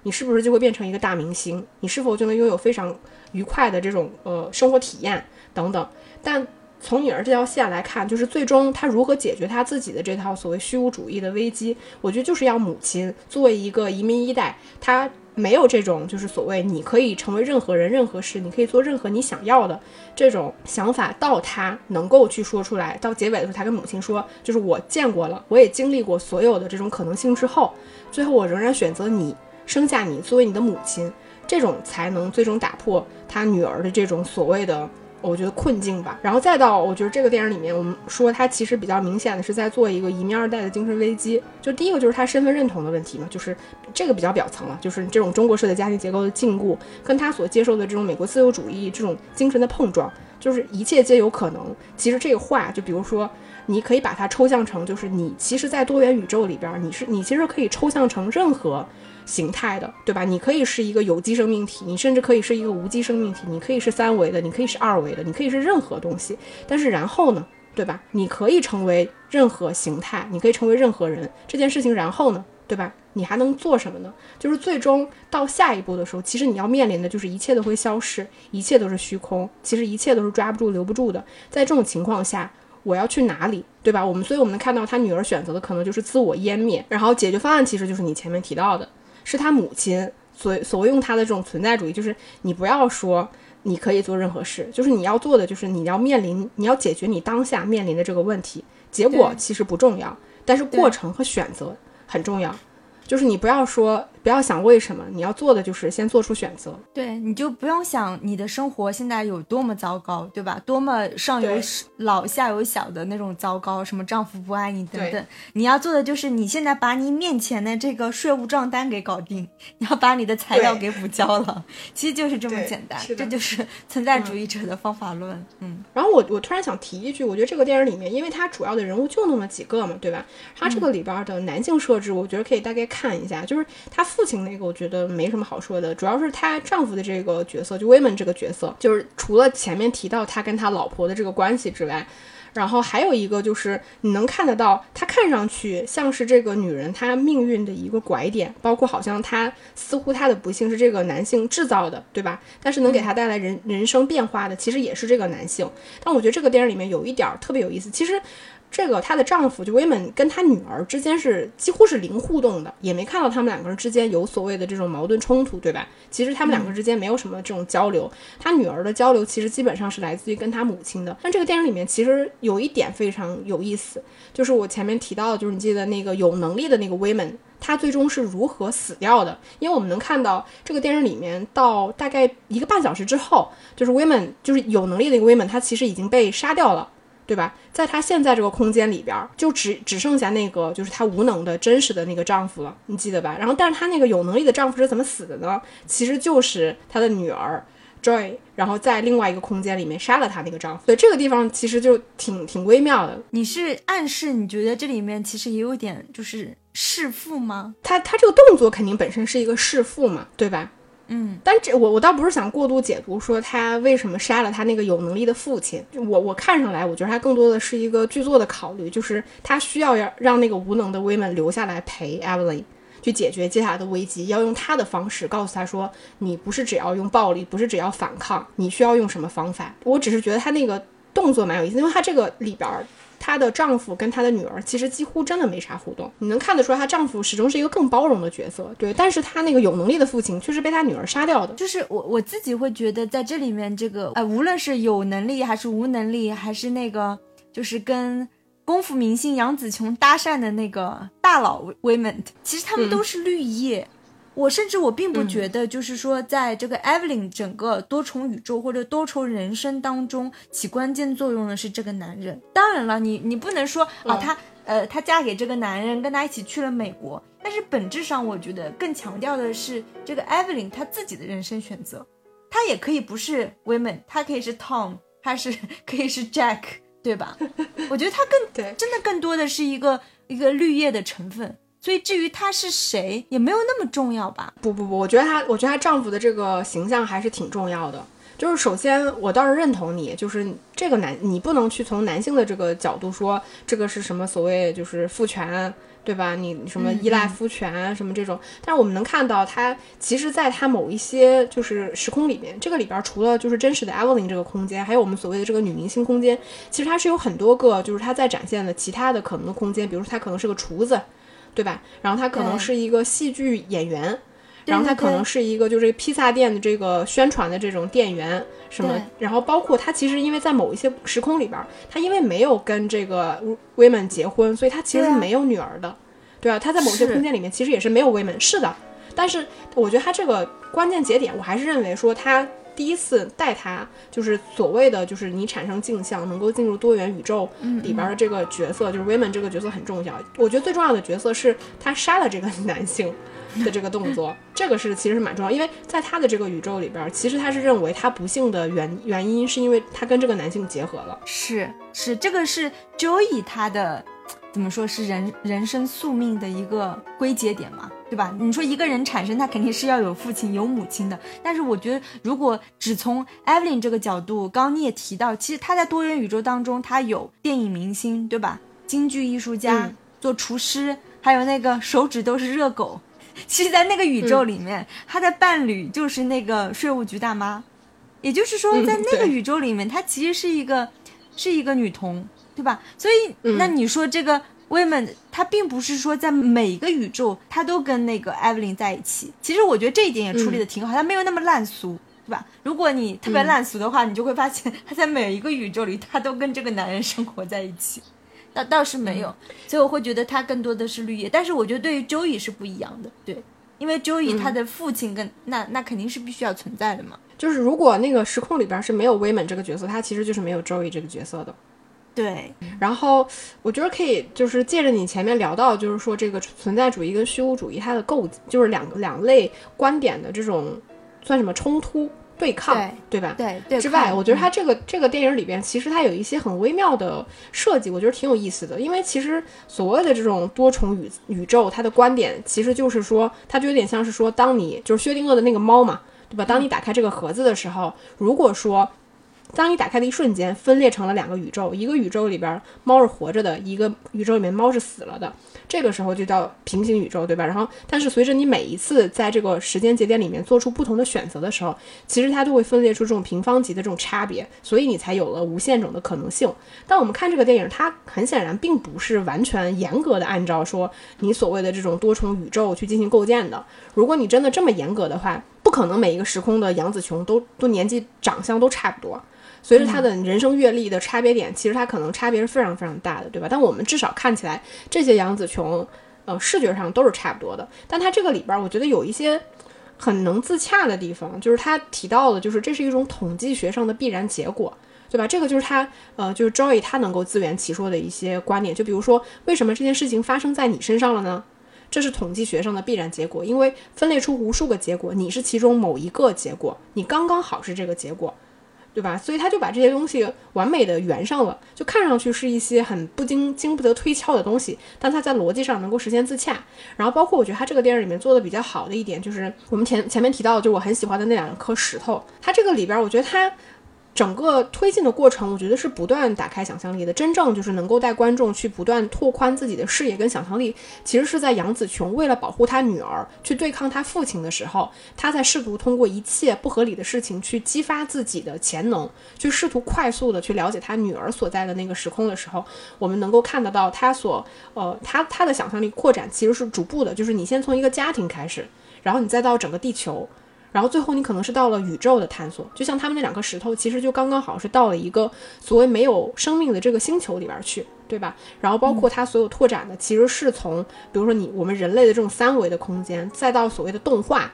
你是不是就会变成一个大明星？你是否就能拥有非常愉快的这种呃生活体验等等？但从女儿这条线来看，就是最终她如何解决她自己的这套所谓虚无主义的危机，我觉得就是要母亲作为一个移民一代，她没有这种就是所谓你可以成为任何人、任何事，你可以做任何你想要的这种想法，到她能够去说出来。到结尾的时候，她跟母亲说，就是我见过了，我也经历过所有的这种可能性之后，最后我仍然选择你，生下你作为你的母亲，这种才能最终打破她女儿的这种所谓的。我觉得困境吧，然后再到我觉得这个电影里面，我们说他其实比较明显的是在做一个移民二代的精神危机。就第一个就是他身份认同的问题嘛，就是这个比较表层了，就是这种中国式的家庭结构的禁锢，跟他所接受的这种美国自由主义这种精神的碰撞，就是一切皆有可能。其实这个话，就比如说，你可以把它抽象成，就是你其实，在多元宇宙里边，你是你其实可以抽象成任何。形态的，对吧？你可以是一个有机生命体，你甚至可以是一个无机生命体，你可以是三维的，你可以是二维的，你可以是任何东西。但是然后呢，对吧？你可以成为任何形态，你可以成为任何人。这件事情，然后呢，对吧？你还能做什么呢？就是最终到下一步的时候，其实你要面临的就是一切都会消失，一切都是虚空，其实一切都是抓不住、留不住的。在这种情况下，我要去哪里，对吧？我们所以我们能看到他女儿选择的可能就是自我湮灭，然后解决方案其实就是你前面提到的。是他母亲所所谓用他的这种存在主义，就是你不要说你可以做任何事，就是你要做的就是你要面临，你要解决你当下面临的这个问题，结果其实不重要，但是过程和选择很重要，就是你不要说。不要想为什么，你要做的就是先做出选择。对，你就不用想你的生活现在有多么糟糕，对吧？多么上有老下有小的那种糟糕，什么丈夫不爱你等等。你要做的就是你现在把你面前的这个税务账单给搞定，你要把你的材料给补交了，其实就是这么简单。这就是存在主义者的方法论。嗯。然后我我突然想提一句，我觉得这个电影里面，因为它主要的人物就那么几个嘛，对吧？它这个里边的男性设置，我觉得可以大概看一下，就是她。父亲那个我觉得没什么好说的，主要是她丈夫的这个角色，就 Women 这个角色，就是除了前面提到他跟他老婆的这个关系之外，然后还有一个就是你能看得到，他看上去像是这个女人她命运的一个拐点，包括好像她似乎她的不幸是这个男性制造的，对吧？但是能给她带来人人生变化的，其实也是这个男性。但我觉得这个电影里面有一点特别有意思，其实。这个她的丈夫就威门跟她女儿之间是几乎是零互动的，也没看到他们两个人之间有所谓的这种矛盾冲突，对吧？其实他们两个之间没有什么这种交流。她女儿的交流其实基本上是来自于跟她母亲的。但这个电影里面其实有一点非常有意思，就是我前面提到的，就是你记得那个有能力的那个威门，他最终是如何死掉的？因为我们能看到这个电影里面到大概一个半小时之后，就是威门就是有能力的一个威门，他其实已经被杀掉了。对吧？在她现在这个空间里边，就只只剩下那个就是她无能的真实的那个丈夫了，你记得吧？然后，但是她那个有能力的丈夫是怎么死的呢？其实就是她的女儿 Joy，然后在另外一个空间里面杀了她那个丈夫。对，这个地方其实就挺挺微妙的。你是暗示你觉得这里面其实也有点就是弑父吗？他他这个动作肯定本身是一个弑父嘛，对吧？嗯，但这我我倒不是想过度解读说他为什么杀了他那个有能力的父亲，我我看上来，我觉得他更多的是一个剧作的考虑，就是他需要要让那个无能的威门留下来陪 Evelyn 去解决接下来的危机，要用他的方式告诉他说，你不是只要用暴力，不是只要反抗，你需要用什么方法。我只是觉得他那个动作蛮有意思，因为他这个里边。她的丈夫跟她的女儿其实几乎真的没啥互动，你能看得出来，她丈夫始终是一个更包容的角色，对。但是她那个有能力的父亲却是被她女儿杀掉的。就是我我自己会觉得，在这里面，这个呃，无论是有能力还是无能力，还是那个就是跟功夫明星杨紫琼搭讪的那个大佬 women，其实他们都是绿叶。我甚至我并不觉得，就是说，在这个 Evelyn 整个多重宇宙或者多重人生当中起关键作用的是这个男人。当然了，你你不能说啊，她呃，她嫁给这个男人，跟他一起去了美国。但是本质上，我觉得更强调的是这个 Evelyn 她自己的人生选择。她也可以不是 Women，她可以是 Tom，她是可以是 Jack，对吧？我觉得她更对，真的更多的是一个一个绿叶的成分。所以至于他是谁，也没有那么重要吧？不不不，我觉得她，我觉得她丈夫的这个形象还是挺重要的。就是首先，我倒是认同你，就是这个男，你不能去从男性的这个角度说这个是什么所谓就是父权，对吧？你什么依赖父权什么这种。但是我们能看到，他其实在他某一些就是时空里面，这个里边除了就是真实的 Evelyn 这个空间，还有我们所谓的这个女明星空间，其实它是有很多个，就是他在展现的其他的可能的空间，比如说他可能是个厨子。对吧？然后他可能是一个戏剧演员，然后他可能是一个就是披萨店的这个宣传的这种店员什么。然后包括他其实因为在某一些时空里边，他因为没有跟这个 women 结婚，所以他其实是没有女儿的，对啊，他在某些空间里面其实也是没有 women，是的。但是我觉得他这个关键节点，我还是认为说他。第一次带他，就是所谓的，就是你产生镜像，能够进入多元宇宙里边的这个角色，就是 women 这个角色很重要。我觉得最重要的角色是他杀了这个男性的这个动作，这个是其实是蛮重要，因为在他的这个宇宙里边，其实他是认为他不幸的原原因是因为他跟这个男性结合了。是是，这个是 Joey 他的。怎么说是人人生宿命的一个归结点嘛，对吧？你说一个人产生，他肯定是要有父亲有母亲的。但是我觉得，如果只从 Evelyn 这个角度，刚刚你也提到，其实他在多元宇宙当中，他有电影明星，对吧？京剧艺术家，做厨师，还有那个手指都是热狗。其实，在那个宇宙里面，他的伴侣就是那个税务局大妈。也就是说，在那个宇宙里面，他其实是一个是一个女童。对吧？所以那你说这个 women，他并不是说在每一个宇宙他都跟那个 Evelyn 在一起。其实我觉得这一点也处理的挺好，他没有那么烂俗，对吧？如果你特别烂俗的话，你就会发现他在每一个宇宙里他都跟这个男人生活在一起。那倒是没有，所以我会觉得他更多的是绿叶。但是我觉得对于 Joey 是不一样的，对，因为 Joey 他的父亲跟那那肯定是必须要存在的嘛。就是如果那个时空里边是没有 women 这个角色，他其实就是没有 Joey 这个角色的。对，然后我觉得可以，就是借着你前面聊到，就是说这个存在主义跟虚无主义它的构，就是两两类观点的这种算什么冲突对抗，对吧？对对。之外，我觉得它这个这个电影里边，其实它有一些很微妙的设计，我觉得挺有意思的。因为其实所谓的这种多重宇宇宙，它的观点其实就是说，它就有点像是说，当你就是薛定谔的那个猫嘛，对吧？当你打开这个盒子的时候，如果说。当你打开的一瞬间，分裂成了两个宇宙，一个宇宙里边猫是活着的，一个宇宙里面猫是死了的。这个时候就叫平行宇宙，对吧？然后，但是随着你每一次在这个时间节点里面做出不同的选择的时候，其实它就会分裂出这种平方级的这种差别，所以你才有了无限种的可能性。但我们看这个电影，它很显然并不是完全严格的按照说你所谓的这种多重宇宙去进行构建的。如果你真的这么严格的话，不可能每一个时空的杨紫琼都都年纪长相都差不多。随着他的人生阅历的差别点，其实他可能差别是非常非常大的，对吧？但我们至少看起来，这些杨紫琼，呃，视觉上都是差不多的。但他这个里边，我觉得有一些很能自洽的地方，就是他提到的，就是这是一种统计学上的必然结果，对吧？这个就是他，呃，就是 Joy 他能够自圆其说的一些观点。就比如说，为什么这件事情发生在你身上了呢？这是统计学上的必然结果，因为分裂出无数个结果，你是其中某一个结果，你刚刚好是这个结果。对吧？所以他就把这些东西完美的圆上了，就看上去是一些很不经经不得推敲的东西，但他在逻辑上能够实现自洽。然后包括我觉得他这个电影里面做的比较好的一点，就是我们前前面提到的，就我很喜欢的那两颗石头。它这个里边，我觉得它。整个推进的过程，我觉得是不断打开想象力的。真正就是能够带观众去不断拓宽自己的视野跟想象力，其实是在杨紫琼为了保护她女儿去对抗她父亲的时候，她在试图通过一切不合理的事情去激发自己的潜能，去试图快速的去了解她女儿所在的那个时空的时候，我们能够看得到她所呃，她她的想象力扩展其实是逐步的，就是你先从一个家庭开始，然后你再到整个地球。然后最后你可能是到了宇宙的探索，就像他们那两颗石头，其实就刚刚好是到了一个所谓没有生命的这个星球里边去，对吧？然后包括它所有拓展的，其实是从比如说你我们人类的这种三维的空间，再到所谓的动画，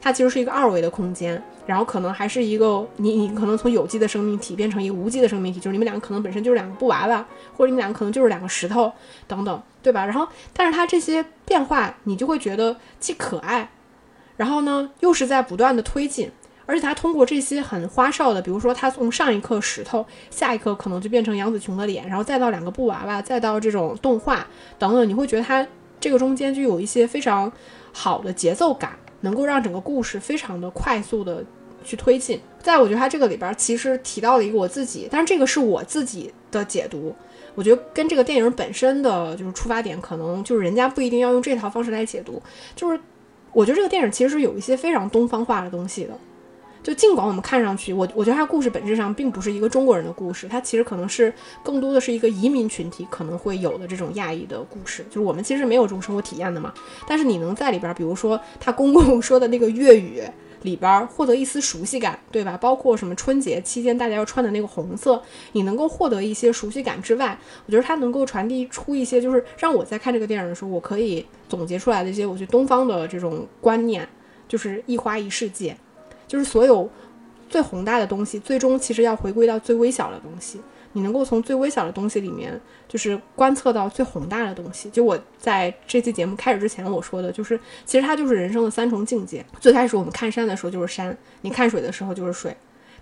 它其实是一个二维的空间，然后可能还是一个你你可能从有机的生命体变成一个无机的生命体，就是你们两个可能本身就是两个布娃娃，或者你们两个可能就是两个石头等等，对吧？然后但是它这些变化，你就会觉得既可爱。然后呢，又是在不断的推进，而且他通过这些很花哨的，比如说他从上一刻石头，下一刻可能就变成杨紫琼的脸，然后再到两个布娃娃，再到这种动画等等，你会觉得他这个中间就有一些非常好的节奏感，能够让整个故事非常的快速的去推进。在我觉得他这个里边其实提到了一个我自己，但是这个是我自己的解读，我觉得跟这个电影本身的就是出发点，可能就是人家不一定要用这套方式来解读，就是。我觉得这个电影其实是有一些非常东方化的东西的，就尽管我们看上去，我我觉得它故事本质上并不是一个中国人的故事，它其实可能是更多的是一个移民群体可能会有的这种亚裔的故事，就是我们其实没有这种生活体验的嘛，但是你能在里边，比如说他公公 说的那个粤语。里边获得一丝熟悉感，对吧？包括什么春节期间大家要穿的那个红色，你能够获得一些熟悉感之外，我觉得它能够传递出一些，就是让我在看这个电影的时候，我可以总结出来的一些，我觉得东方的这种观念，就是一花一世界，就是所有最宏大的东西，最终其实要回归到最微小的东西。你能够从最微小的东西里面，就是观测到最宏大的东西。就我在这期节目开始之前我说的，就是其实它就是人生的三重境界。最开始我们看山的时候就是山，你看水的时候就是水；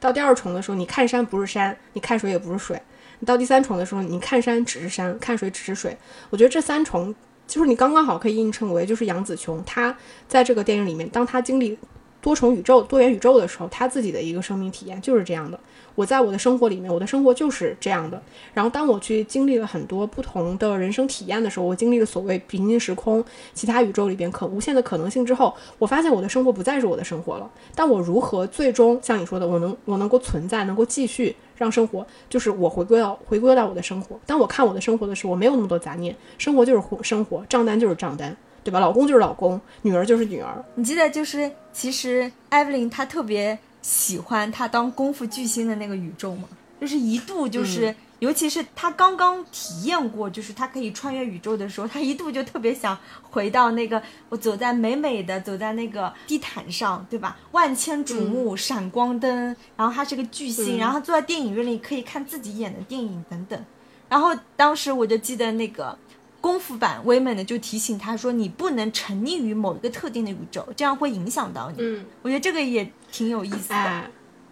到第二重的时候，你看山不是山，你看水也不是水；到第三重的时候，你看山只是山，看水只是水。我觉得这三重就是你刚刚好可以映衬为，就是杨紫琼她在这个电影里面，当她经历多重宇宙、多元宇宙的时候，她自己的一个生命体验就是这样的。我在我的生活里面，我的生活就是这样的。然后，当我去经历了很多不同的人生体验的时候，我经历了所谓平行时空、其他宇宙里边可无限的可能性之后，我发现我的生活不再是我的生活了。但我如何最终像你说的，我能我能够存在，能够继续让生活，就是我回归到回归到我的生活。当我看我的生活的时候，我没有那么多杂念，生活就是活生活，账单就是账单，对吧？老公就是老公，女儿就是女儿。你记得就是其实艾薇琳她特别。喜欢他当功夫巨星的那个宇宙吗？就是一度就是，尤其是他刚刚体验过，就是他可以穿越宇宙的时候，他一度就特别想回到那个我走在美美的走在那个地毯上，对吧？万千瞩目，闪光灯，然后他是个巨星，然后坐在电影院里可以看自己演的电影等等。然后当时我就记得那个。功夫版威猛的就提醒他说：“你不能沉溺于某一个特定的宇宙，这样会影响到你。”嗯，我觉得这个也挺有意思的。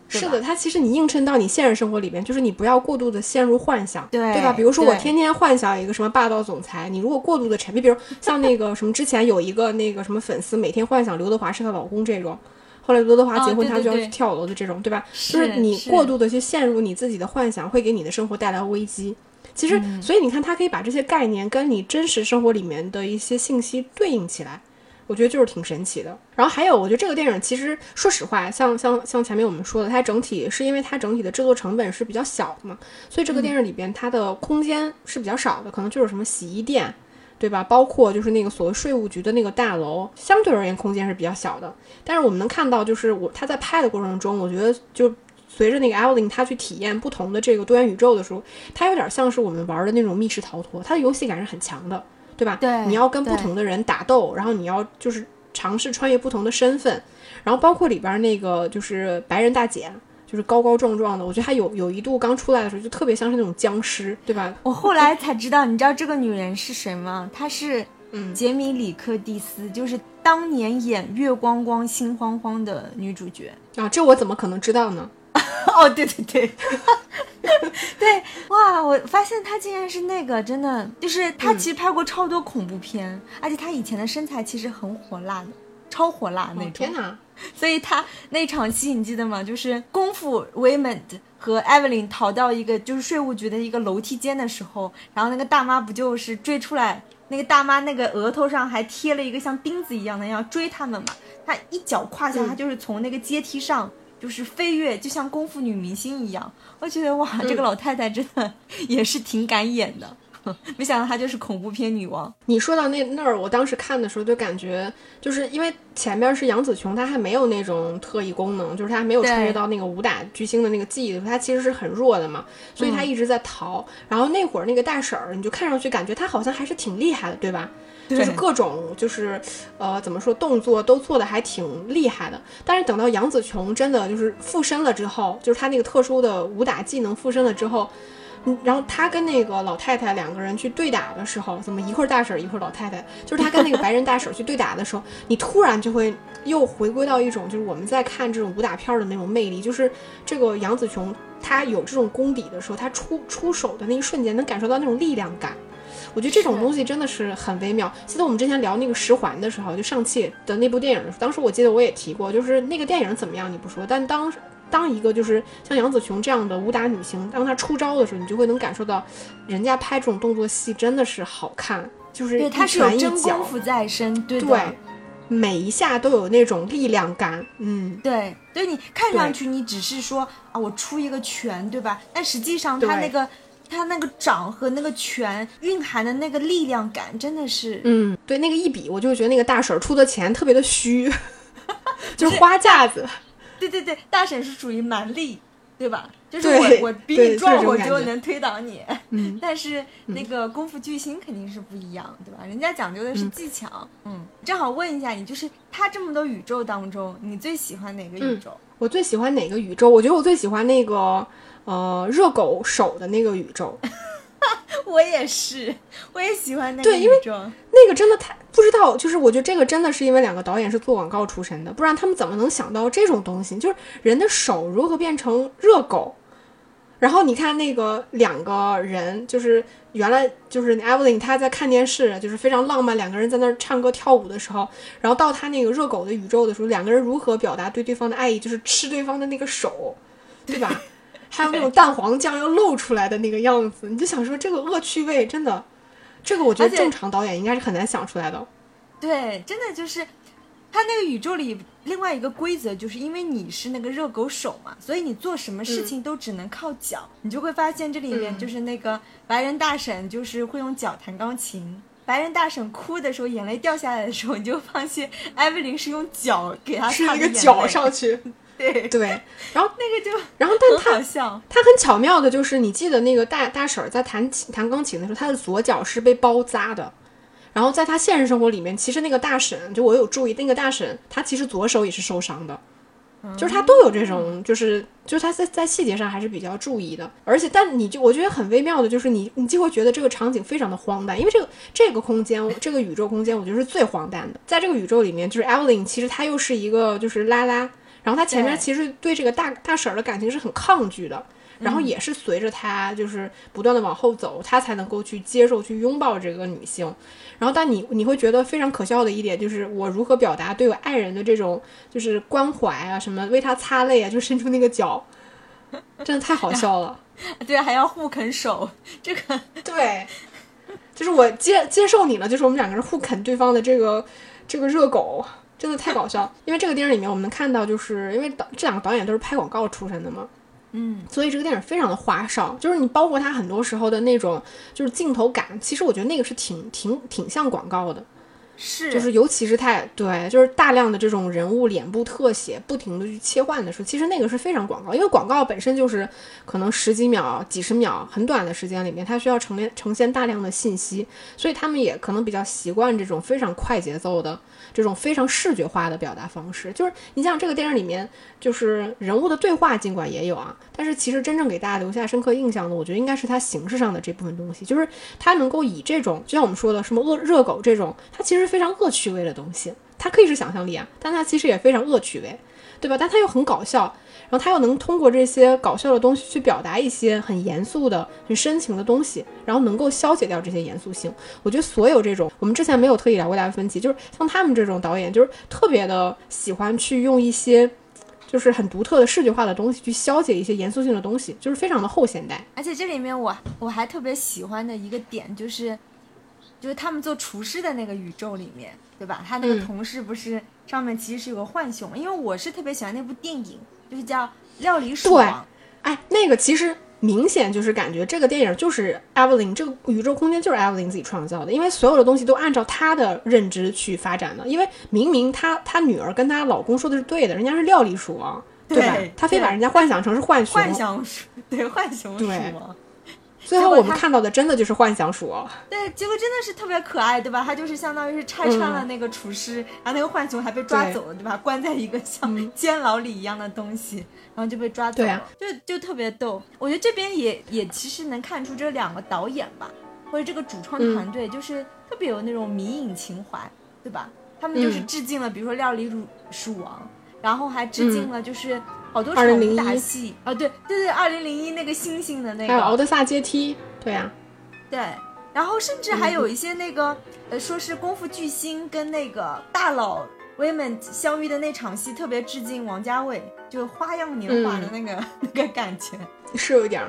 是的，它其实你映衬到你现实生活里边，就是你不要过度的陷入幻想，对对吧？比如说我天天幻想一个什么霸道总裁，你如果过度的沉迷，比如像那个什么之前有一个那个什么粉丝每天幻想刘德华是她老公这种，后来刘德华结婚他就要去跳楼的这种，对吧？就是你过度的去陷入你自己的幻想，会给你的生活带来危机。其实，所以你看，它可以把这些概念跟你真实生活里面的一些信息对应起来，我觉得就是挺神奇的。然后还有，我觉得这个电影其实说实话，像像像前面我们说的，它整体是因为它整体的制作成本是比较小的嘛，所以这个电影里边它的空间是比较少的，可能就是什么洗衣店，对吧？包括就是那个所谓税务局的那个大楼，相对而言空间是比较小的。但是我们能看到，就是我他在拍的过程中，我觉得就。随着那个艾琳她去体验不同的这个多元宇宙的时候，它有点像是我们玩的那种密室逃脱，它的游戏感是很强的，对吧？对，你要跟不同的人打斗，然后你要就是尝试穿越不同的身份，然后包括里边那个就是白人大姐，就是高高壮壮的，我觉得她有有一度刚出来的时候就特别像是那种僵尸，对吧？我后来才知道，你知道这个女人是谁吗？她是杰米里克蒂斯，就是当年演《月光光心慌慌》的女主角啊，这我怎么可能知道呢？哦，对对对，对 哇！我发现他竟然是那个，真的就是他其实拍过超多恐怖片，而且他以前的身材其实很火辣的，超火辣那种。天哪！所以他那场戏你记得吗？就是功夫 Waymond 和 Evelyn 逃到一个就是税务局的一个楼梯间的时候，然后那个大妈不就是追出来？那个大妈那个额头上还贴了一个像钉子一样的，要追他们嘛？他一脚跨下，他就是从那个阶梯上。就是飞跃，就像功夫女明星一样。我觉得哇，这个老太太真的也是挺敢演的。没想到她就是恐怖片女王。你说到那那儿，我当时看的时候就感觉，就是因为前面是杨紫琼，她还没有那种特异功能，就是她还没有穿越到那个武打巨星的那个记忆里，她其实是很弱的嘛，所以她一直在逃。然后那会儿那个大婶儿，你就看上去感觉她好像还是挺厉害的，对吧？就是各种就是呃怎么说动作都做的还挺厉害的。但是等到杨紫琼真的就是附身了之后，就是她那个特殊的武打技能附身了之后。嗯，然后她跟那个老太太两个人去对打的时候，怎么一会儿大婶一会儿老太太？就是她跟那个白人大婶去对打的时候，你突然就会又回归到一种就是我们在看这种武打片的那种魅力，就是这个杨紫琼她有这种功底的时候，她出出手的那一瞬间能感受到那种力量感。我觉得这种东西真的是很微妙。记得我们之前聊那个十环的时候，就上汽的那部电影的时候，当时我记得我也提过，就是那个电影怎么样你不说，但当。当一个就是像杨紫琼这样的武打女星，当她出招的时候，你就会能感受到，人家拍这种动作戏真的是好看，就是对，她是有真功夫在身，对对，每一下都有那种力量感，嗯，对，对你看上去你只是说啊，我出一个拳，对吧？但实际上他那个他那个掌和那个拳蕴含的那个力量感，真的是，嗯，对，那个一比，我就觉得那个大婶出的钱特别的虚，就是花架子。对对对，大婶是属于蛮力，对吧？就是我我比你壮，我就能推倒你。嗯，但是那个功夫巨星肯定是不一样，对吧？人家讲究的是技巧。嗯，正好问一下你，就是他这么多宇宙当中，你最喜欢哪个宇宙？我最喜欢哪个宇宙？我觉得我最喜欢那个呃热狗手的那个宇宙。我也是，我也喜欢那个宇宙。那个真的太不知道，就是我觉得这个真的是因为两个导演是做广告出身的，不然他们怎么能想到这种东西？就是人的手如何变成热狗。然后你看那个两个人，就是原来就是 Evelyn 他在看电视，就是非常浪漫，两个人在那儿唱歌跳舞的时候，然后到他那个热狗的宇宙的时候，两个人如何表达对对方的爱意？就是吃对方的那个手，对吧？还有那种蛋黄酱要露出来的那个样子，你就想说这个恶趣味真的，这个我觉得正常导演应该是很难想出来的。对，真的就是他那个宇宙里另外一个规则，就是因为你是那个热狗手嘛，所以你做什么事情都只能靠脚。你就会发现这里面就是那个白人大婶就是会用脚弹钢琴，白人大婶哭的时候眼泪掉下来的时候，你就发现艾薇琳是用脚给她是一个脚上去。对对，然后 那个就，然后但他他很巧妙的，就是你记得那个大大婶儿在弹琴弹钢琴的时候，她的左脚是被包扎的。然后在她现实生活里面，其实那个大婶，就我有注意，那个大婶她其实左手也是受伤的，就是她都有这种，就是就是她在在细节上还是比较注意的。而且，但你就我觉得很微妙的，就是你你就会觉得这个场景非常的荒诞，因为这个这个空间，这个宇宙空间，我觉得是最荒诞的。在这个宇宙里面，就是 Evelyn，其实她又是一个就是拉拉。然后他前面其实对这个大大婶儿的感情是很抗拒的，然后也是随着他就是不断的往后走，他才能够去接受、去拥抱这个女性。然后，但你你会觉得非常可笑的一点就是，我如何表达对我爱人的这种就是关怀啊，什么为他擦泪啊，就伸出那个脚，真的太好笑了。对，还要互啃手，这个对，就是我接接受你了，就是我们两个人互啃对方的这个这个热狗。真的太搞笑，因为这个电影里面我们能看到，就是因为导这两个导演都是拍广告出身的嘛，嗯，所以这个电影非常的花哨，就是你包括他很多时候的那种就是镜头感，其实我觉得那个是挺挺挺像广告的。是，就是尤其是太对，就是大量的这种人物脸部特写，不停的去切换的时候，其实那个是非常广告，因为广告本身就是可能十几秒、几十秒很短的时间里面，它需要呈现呈现大量的信息，所以他们也可能比较习惯这种非常快节奏的这种非常视觉化的表达方式。就是你像这个电影里面，就是人物的对话尽管也有啊，但是其实真正给大家留下深刻印象的，我觉得应该是它形式上的这部分东西，就是它能够以这种就像我们说的什么恶热狗这种，它其实。非常恶趣味的东西，它可以是想象力啊，但它其实也非常恶趣味，对吧？但它又很搞笑，然后他又能通过这些搞笑的东西去表达一些很严肃的、很深情的东西，然后能够消解掉这些严肃性。我觉得所有这种，我们之前没有特意聊过大分歧，就是像他们这种导演，就是特别的喜欢去用一些就是很独特的视觉化的东西去消解一些严肃性的东西，就是非常的后现代。而且这里面我我还特别喜欢的一个点就是。就是他们做厨师的那个宇宙里面，对吧？他那个同事不是上面其实是有个浣熊，因为我是特别喜欢那部电影，就是叫《料理鼠王》。哎，那个其实明显就是感觉这个电影就是 Evelyn 这个宇宙空间就是 Evelyn 自己创造的，因为所有的东西都按照她的认知去发展的。因为明明她她女儿跟她老公说的是对的，人家是料理鼠王，对吧？她非把人家幻想成是浣熊，幻想鼠，对浣熊鼠王。最后我们看到的真的就是幻想鼠哦，对，结果真的是特别可爱，对吧？它就是相当于是拆穿了那个厨师，然后那个浣熊还被抓走了，对吧？关在一个像监牢里一样的东西，然后就被抓走了，就就特别逗。我觉得这边也也其实能看出这两个导演吧，或者这个主创团队就是特别有那种迷影情怀，对吧？他们就是致敬了，比如说《料理鼠鼠王》，然后还致敬了就是。好多场武打戏啊，对对对，二零零一那个星星的那个，还有敖德萨阶梯，对呀，对，然后甚至还有一些那个，呃，说是功夫巨星跟那个大佬威猛相遇的那场戏，特别致敬王家卫，就花样年华的那个 那个感觉，是有一点，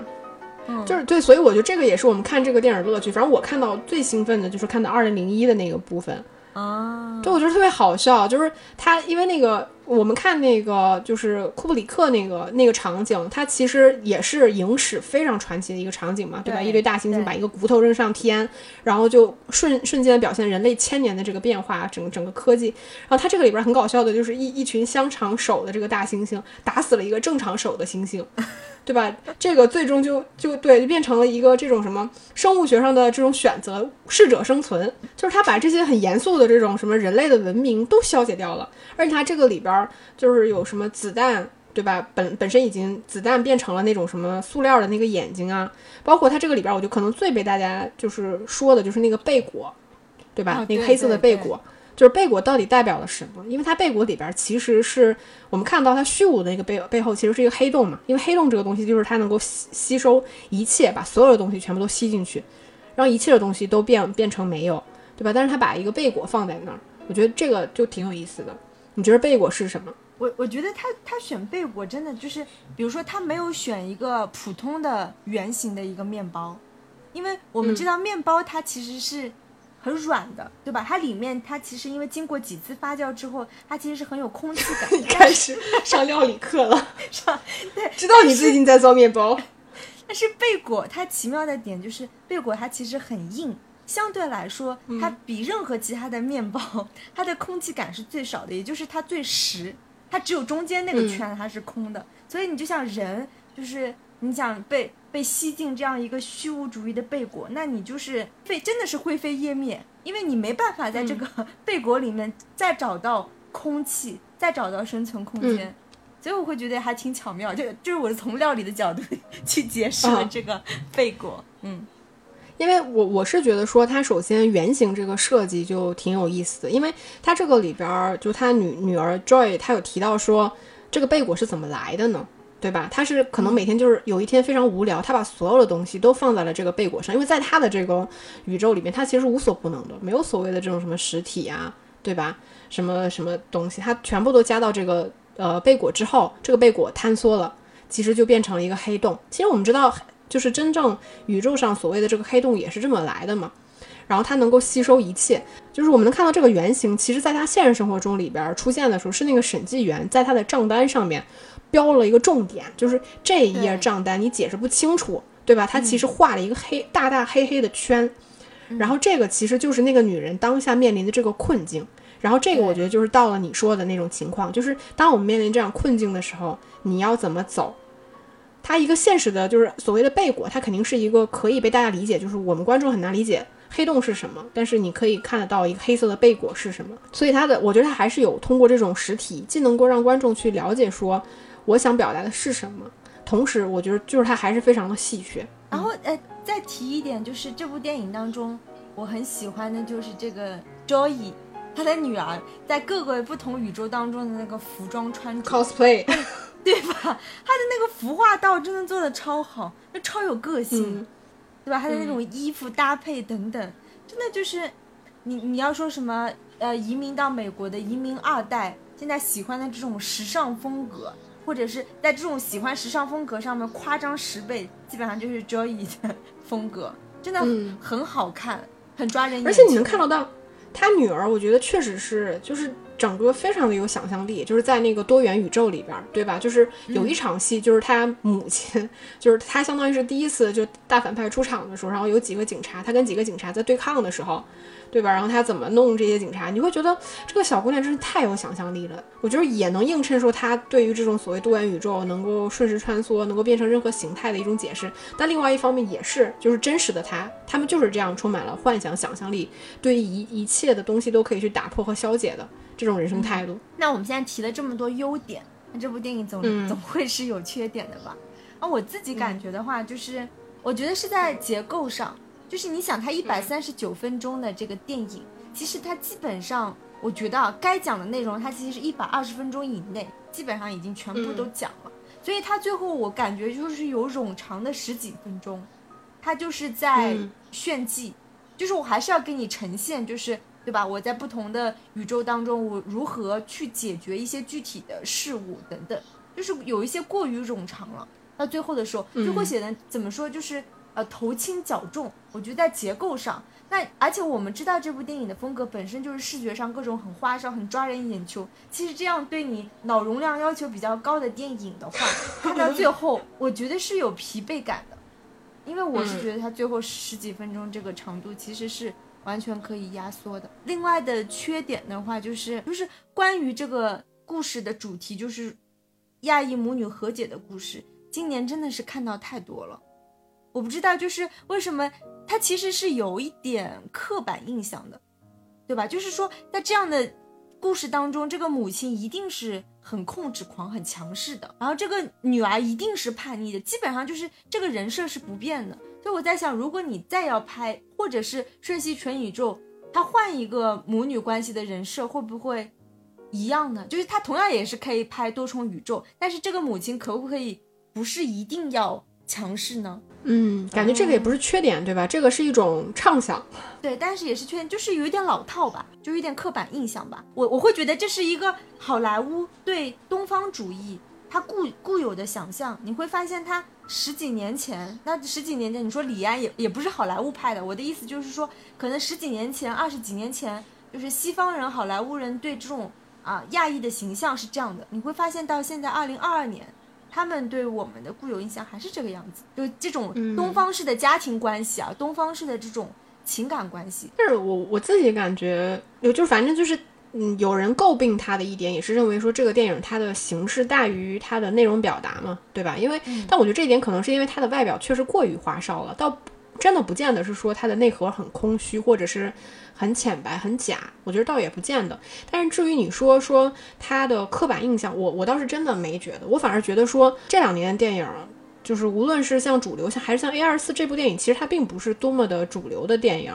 嗯，就是对，所以我觉得这个也是我们看这个电影乐趣。反正我看到最兴奋的就是看到二零零一的那个部分。啊，对，我觉得特别好笑，就是他，因为那个我们看那个就是库布里克那个那个场景，它其实也是影史非常传奇的一个场景嘛，对吧？一堆大猩猩把一个骨头扔上天，然后就瞬瞬间表现人类千年的这个变化，整整个科技。然后它这个里边很搞笑的就是一一群香肠手的这个大猩猩打死了一个正常手的猩猩。对吧？这个最终就就对，就变成了一个这种什么生物学上的这种选择，适者生存，就是他把这些很严肃的这种什么人类的文明都消解掉了。而且他这个里边就是有什么子弹，对吧？本本身已经子弹变成了那种什么塑料的那个眼睛啊，包括他这个里边，我就可能最被大家就是说的就是那个贝果，对吧？那个黑色的贝果。就是贝果到底代表了什么？因为它贝果里边其实是我们看到它虚无的那个背背后其实是一个黑洞嘛。因为黑洞这个东西就是它能够吸吸收一切，把所有的东西全部都吸进去，让一切的东西都变变成没有，对吧？但是它把一个贝果放在那儿，我觉得这个就挺有意思的。你觉得贝果是什么？我我觉得他他选贝果真的就是，比如说他没有选一个普通的圆形的一个面包，因为我们知道面包它其实是。很软的，对吧？它里面它其实因为经过几次发酵之后，它其实是很有空气感。开始上料理课了，上 对，知道你最近在做面包。但是 贝果它奇妙的点就是贝果它其实很硬，相对来说它比任何其他的面包，它的空气感是最少的，也就是它最实，它只有中间那个圈它是空的。所以你就像人，就是你想被。被吸进这样一个虚无主义的贝果，那你就是被，真的是灰飞烟灭，因为你没办法在这个 贝果里面再找到空气，再找到生存空间，所以我会觉得还挺巧妙，就就是我是从料理的角度 去解释了这个贝果，嗯，因为我我是觉得说它首先原型这个设计就挺有意思的，因为它这个里边就他女女儿 Joy 她有提到说这个贝果是怎么来的呢？对吧？他是可能每天就是有一天非常无聊，他把所有的东西都放在了这个贝果上，因为在他的这个宇宙里面，他其实无所不能的，没有所谓的这种什么实体啊，对吧？什么什么东西，他全部都加到这个呃贝果之后，这个贝果坍缩了，其实就变成了一个黑洞。其实我们知道，就是真正宇宙上所谓的这个黑洞也是这么来的嘛。然后它能够吸收一切，就是我们能看到这个原型，其实在他现实生活中里边出现的时候，是那个审计员在他的账单上面。标了一个重点，就是这一页账单你解释不清楚，对吧？他其实画了一个黑大大黑黑的圈，然后这个其实就是那个女人当下面临的这个困境。然后这个我觉得就是到了你说的那种情况，就是当我们面临这样困境的时候，你要怎么走？它一个现实的，就是所谓的背果，它肯定是一个可以被大家理解，就是我们观众很难理解黑洞是什么，但是你可以看得到一个黑色的背果是什么。所以它的，我觉得它还是有通过这种实体，既能够让观众去了解说。我想表达的是什么？同时，我觉得就是它还是非常的戏谑。然后，呃，再提一点，就是这部电影当中，我很喜欢的就是这个 Joy，他的女儿在各个不同宇宙当中的那个服装穿着 cosplay，对吧？他的那个服化道真的做的超好，就超有个性，对吧？他的那种衣服搭配等等，真的就是你你要说什么呃，移民到美国的移民二代，现在喜欢的这种时尚风格。或者是在这种喜欢时尚风格上面夸张十倍，基本上就是 Joy 的风格，真的很好看，很抓人眼。而且你能看得到，他女儿，我觉得确实是，就是整个非常的有想象力，就是在那个多元宇宙里边，对吧？就是有一场戏，就是他母亲，就是他相当于是第一次就大反派出场的时候，然后有几个警察，他跟几个警察在对抗的时候。对吧？然后他怎么弄这些警察？你会觉得这个小姑娘真是太有想象力了。我觉得也能映衬说她对于这种所谓多元宇宙能够瞬时穿梭、能够变成任何形态的一种解释。但另外一方面也是，就是真实的她，他们就是这样充满了幻想、想象力，对于一一切的东西都可以去打破和消解的这种人生态度。那我们现在提了这么多优点，那这部电影总总会是有缺点的吧？啊，我自己感觉的话，就是我觉得是在结构上。就是你想，它一百三十九分钟的这个电影，其实它基本上，我觉得啊，该讲的内容，它其实是一百二十分钟以内，基本上已经全部都讲了。所以它最后我感觉就是有冗长的十几分钟，它就是在炫技，就是我还是要给你呈现，就是对吧？我在不同的宇宙当中，我如何去解决一些具体的事物等等，就是有一些过于冗长了。到最后的时候，就会显得怎么说？就是。呃，头轻脚重，我觉得在结构上，那而且我们知道这部电影的风格本身就是视觉上各种很花哨、很抓人眼球。其实这样对你脑容量要求比较高的电影的话，看到最后，我觉得是有疲惫感的，因为我是觉得它最后十几分钟这个长度其实是完全可以压缩的。另外的缺点的话，就是就是关于这个故事的主题，就是亚裔母女和解的故事，今年真的是看到太多了。我不知道，就是为什么他其实是有一点刻板印象的，对吧？就是说，在这样的故事当中，这个母亲一定是很控制狂、很强势的，然后这个女儿一定是叛逆的，基本上就是这个人设是不变的。所以我在想，如果你再要拍，或者是《瞬息全宇宙》，他换一个母女关系的人设，会不会一样呢？就是他同样也是可以拍多重宇宙，但是这个母亲可不可以不是一定要强势呢？嗯，感觉这个也不是缺点，对吧？这个是一种畅想，对，但是也是缺点，就是有一点老套吧，就有点刻板印象吧。我我会觉得这是一个好莱坞对东方主义它固固有的想象。你会发现，他十几年前，那十几年前，你说李安也也不是好莱坞拍的。我的意思就是说，可能十几年前、二十几年前，就是西方人、好莱坞人对这种啊亚裔的形象是这样的。你会发现到现在二零二二年。他们对我们的固有印象还是这个样子，就这种东方式的家庭关系啊，东方式的这种情感关系。但是我我自己感觉，有就反正就是，嗯，有人诟病他的一点，也是认为说这个电影它的形式大于它的内容表达嘛，对吧？因为，但我觉得这一点可能是因为它的外表确实过于花哨了，倒真的不见得是说它的内核很空虚，或者是。很浅白，很假，我觉得倒也不见得。但是至于你说说它的刻板印象，我我倒是真的没觉得。我反而觉得说这两年的电影，就是无论是像主流像还是像 A 二四这部电影，其实它并不是多么的主流的电影。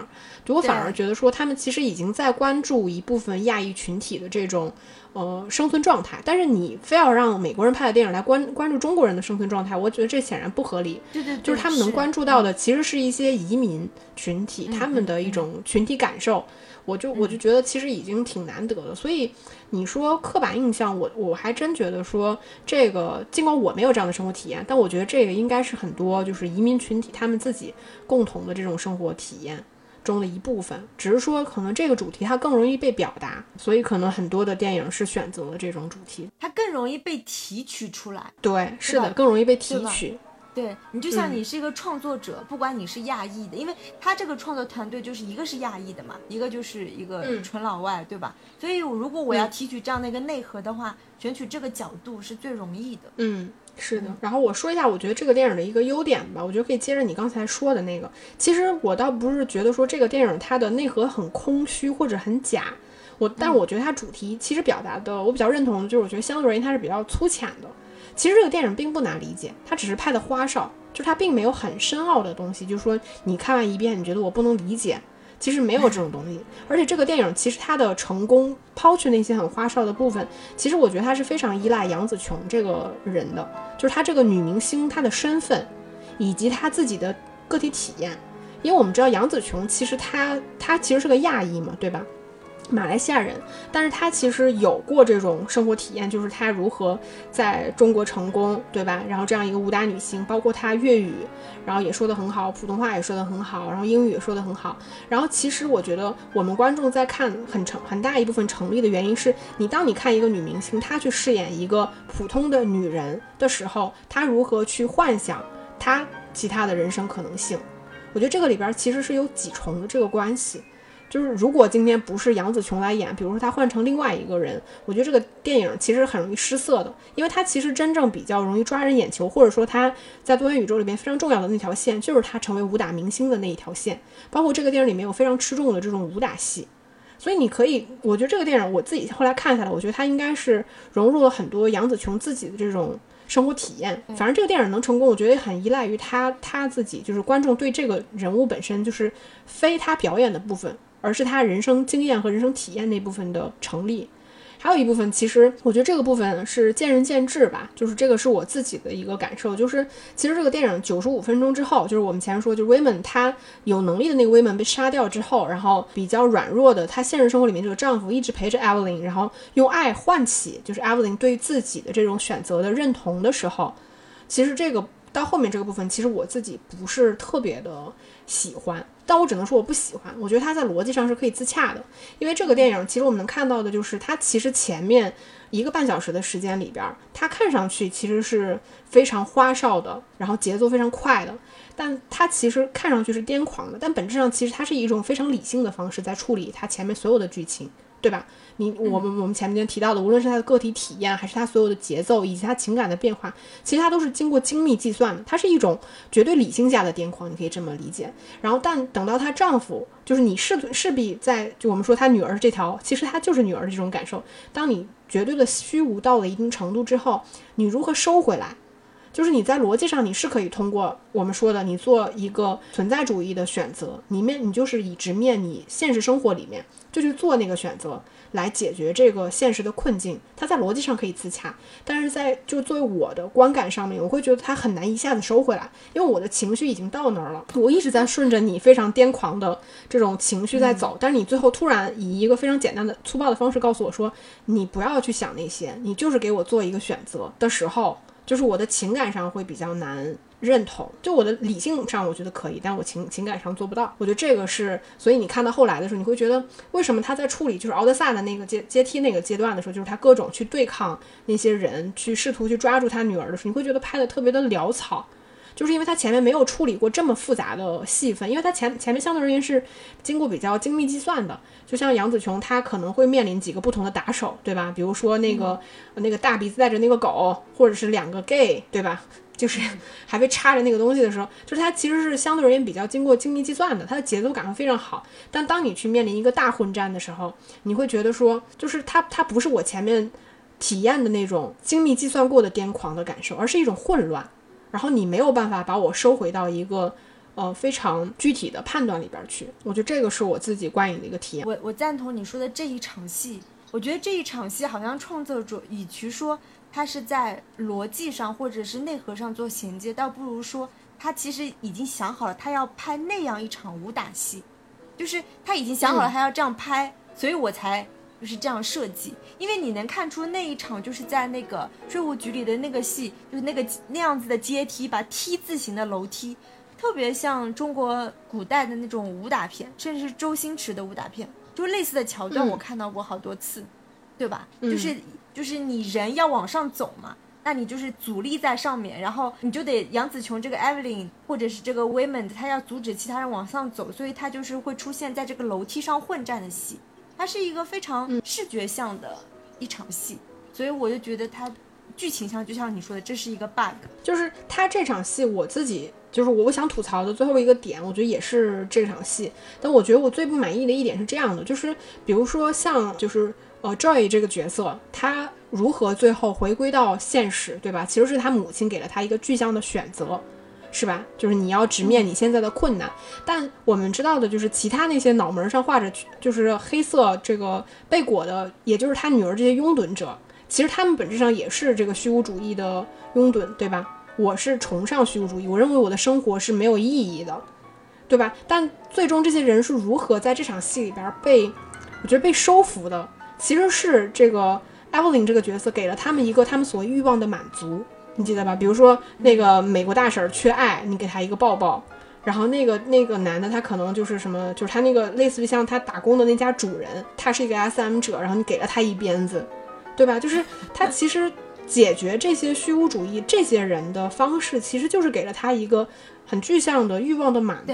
我反而觉得说他们其实已经在关注一部分亚裔群体的这种。呃，生存状态，但是你非要让美国人拍的电影来关关注中国人的生存状态，我觉得这显然不合理。对对，就是他们能关注到的，其实是一些移民群体他们的一种群体感受。我就我就觉得其实已经挺难得的。所以你说刻板印象，我我还真觉得说这个，尽管我没有这样的生活体验，但我觉得这个应该是很多就是移民群体他们自己共同的这种生活体验。中的一部分，只是说可能这个主题它更容易被表达，所以可能很多的电影是选择了这种主题，它更容易被提取出来。对，是的，更容易被提取。对你就像你是一个创作者，不管你是亚裔的，因为他这个创作团队就是一个是亚裔的嘛，一个就是一个纯老外，对吧？所以如果我要提取这样的一个内核的话，选取这个角度是最容易的。嗯。是的，然后我说一下，我觉得这个电影的一个优点吧，我觉得可以接着你刚才说的那个。其实我倒不是觉得说这个电影它的内核很空虚或者很假，我，但我觉得它主题其实表达的，我比较认同的就是，我觉得相对而言它是比较粗浅的。其实这个电影并不难理解，它只是拍的花哨，就是它并没有很深奥的东西，就是说你看完一遍，你觉得我不能理解。其实没有这种东西，而且这个电影其实它的成功，抛去那些很花哨的部分，其实我觉得它是非常依赖杨紫琼这个人的，就是她这个女明星她的身份，以及她自己的个体体验。因为我们知道杨紫琼其实她她其实是个亚裔嘛，对吧？马来西亚人，但是他其实有过这种生活体验，就是他如何在中国成功，对吧？然后这样一个武打女星，包括她粤语，然后也说得很好，普通话也说得很好，然后英语也说得很好。然后其实我觉得我们观众在看很成很大一部分成立的原因是你当你看一个女明星她去饰演一个普通的女人的时候，她如何去幻想她其他的人生可能性。我觉得这个里边其实是有几重的这个关系。就是如果今天不是杨紫琼来演，比如说她换成另外一个人，我觉得这个电影其实很容易失色的，因为它其实真正比较容易抓人眼球，或者说它在多元宇宙里面非常重要的那条线，就是她成为武打明星的那一条线。包括这个电影里面有非常吃重的这种武打戏，所以你可以，我觉得这个电影我自己后来看下来，我觉得它应该是融入了很多杨紫琼自己的这种生活体验。反正这个电影能成功，我觉得也很依赖于她她自己，就是观众对这个人物本身就是非她表演的部分。而是他人生经验和人生体验那部分的成立，还有一部分，其实我觉得这个部分是见仁见智吧。就是这个是我自己的一个感受，就是其实这个电影九十五分钟之后，就是我们前面说，就是 Women 她有能力的那个 Women 被杀掉之后，然后比较软弱的她现实生活里面这个丈夫一直陪着 Evelyn，然后用爱唤起就是 Evelyn 对自己的这种选择的认同的时候，其实这个到后面这个部分，其实我自己不是特别的喜欢。但我只能说我不喜欢，我觉得它在逻辑上是可以自洽的，因为这个电影其实我们能看到的就是它其实前面一个半小时的时间里边，它看上去其实是非常花哨的，然后节奏非常快的，但它其实看上去是癫狂的，但本质上其实它是一种非常理性的方式在处理它前面所有的剧情，对吧？你我们我们前面提到的，无论是他的个体体验，还是他所有的节奏，以及他情感的变化，其实他都是经过精密计算的。它是一种绝对理性下的癫狂，你可以这么理解。然后，但等到她丈夫，就是你势势必在就我们说她女儿这条，其实她就是女儿的这种感受。当你绝对的虚无到了一定程度之后，你如何收回来？就是你在逻辑上你是可以通过我们说的，你做一个存在主义的选择，你面你就是以直面你现实生活里面就去做那个选择。来解决这个现实的困境，它在逻辑上可以自洽，但是在就作为我的观感上面，我会觉得它很难一下子收回来，因为我的情绪已经到那儿了，我一直在顺着你非常癫狂的这种情绪在走，但是你最后突然以一个非常简单的粗暴的方式告诉我说，你不要去想那些，你就是给我做一个选择的时候，就是我的情感上会比较难。认同，就我的理性上我觉得可以，但我情情感上做不到。我觉得这个是，所以你看到后来的时候，你会觉得为什么他在处理就是奥德萨的那个阶阶梯那个阶段的时候，就是他各种去对抗那些人，去试图去抓住他女儿的时候，你会觉得拍的特别的潦草，就是因为他前面没有处理过这么复杂的戏份，因为他前前面相对而言是经过比较精密计算的。就像杨紫琼，她可能会面临几个不同的打手，对吧？比如说那个那个大鼻子带着那个狗，或者是两个 gay，对吧？就是还被插着那个东西的时候，就是它其实是相对而言比较经过精密计算的，它的节奏感会非常好。但当你去面临一个大混战的时候，你会觉得说，就是它它不是我前面体验的那种精密计算过的癫狂的感受，而是一种混乱。然后你没有办法把我收回到一个呃非常具体的判断里边去。我觉得这个是我自己观影的一个体验。我我赞同你说的这一场戏，我觉得这一场戏好像创作者与其说。他是在逻辑上或者是内核上做衔接，倒不如说他其实已经想好了，他要拍那样一场武打戏，就是他已经想好了他要这样拍，所以我才就是这样设计。因为你能看出那一场就是在那个税务局里的那个戏，就是那个那样子的阶梯吧，T 字形的楼梯，特别像中国古代的那种武打片，甚至是周星驰的武打片，就类似的桥段我看到过好多次，对吧？就是。就是你人要往上走嘛，那你就是阻力在上面，然后你就得杨紫琼这个 Evelyn 或者是这个 Women，她要阻止其他人往上走，所以她就是会出现在这个楼梯上混战的戏，它是一个非常视觉向的一场戏，所以我就觉得它剧情上就像你说的，这是一个 bug。就是他这场戏，我自己就是我想吐槽的最后一个点，我觉得也是这场戏，但我觉得我最不满意的一点是这样的，就是比如说像就是。呃，Joy 这个角色，他如何最后回归到现实，对吧？其实是他母亲给了他一个具象的选择，是吧？就是你要直面你现在的困难。但我们知道的就是，其他那些脑门上画着就是黑色这个被裹的，也就是他女儿这些拥趸者，其实他们本质上也是这个虚无主义的拥趸，对吧？我是崇尚虚无主义，我认为我的生活是没有意义的，对吧？但最终这些人是如何在这场戏里边被？我觉得被收服的其实是这个 Evelyn 这个角色给了他们一个他们所欲望的满足，你记得吧？比如说那个美国大婶儿缺爱，你给她一个抱抱。然后那个那个男的他可能就是什么，就是他那个类似于像他打工的那家主人，他是一个 SM 者，然后你给了他一鞭子，对吧？就是他其实解决这些虚无主义这些人的方式，其实就是给了他一个很具象的欲望的满足。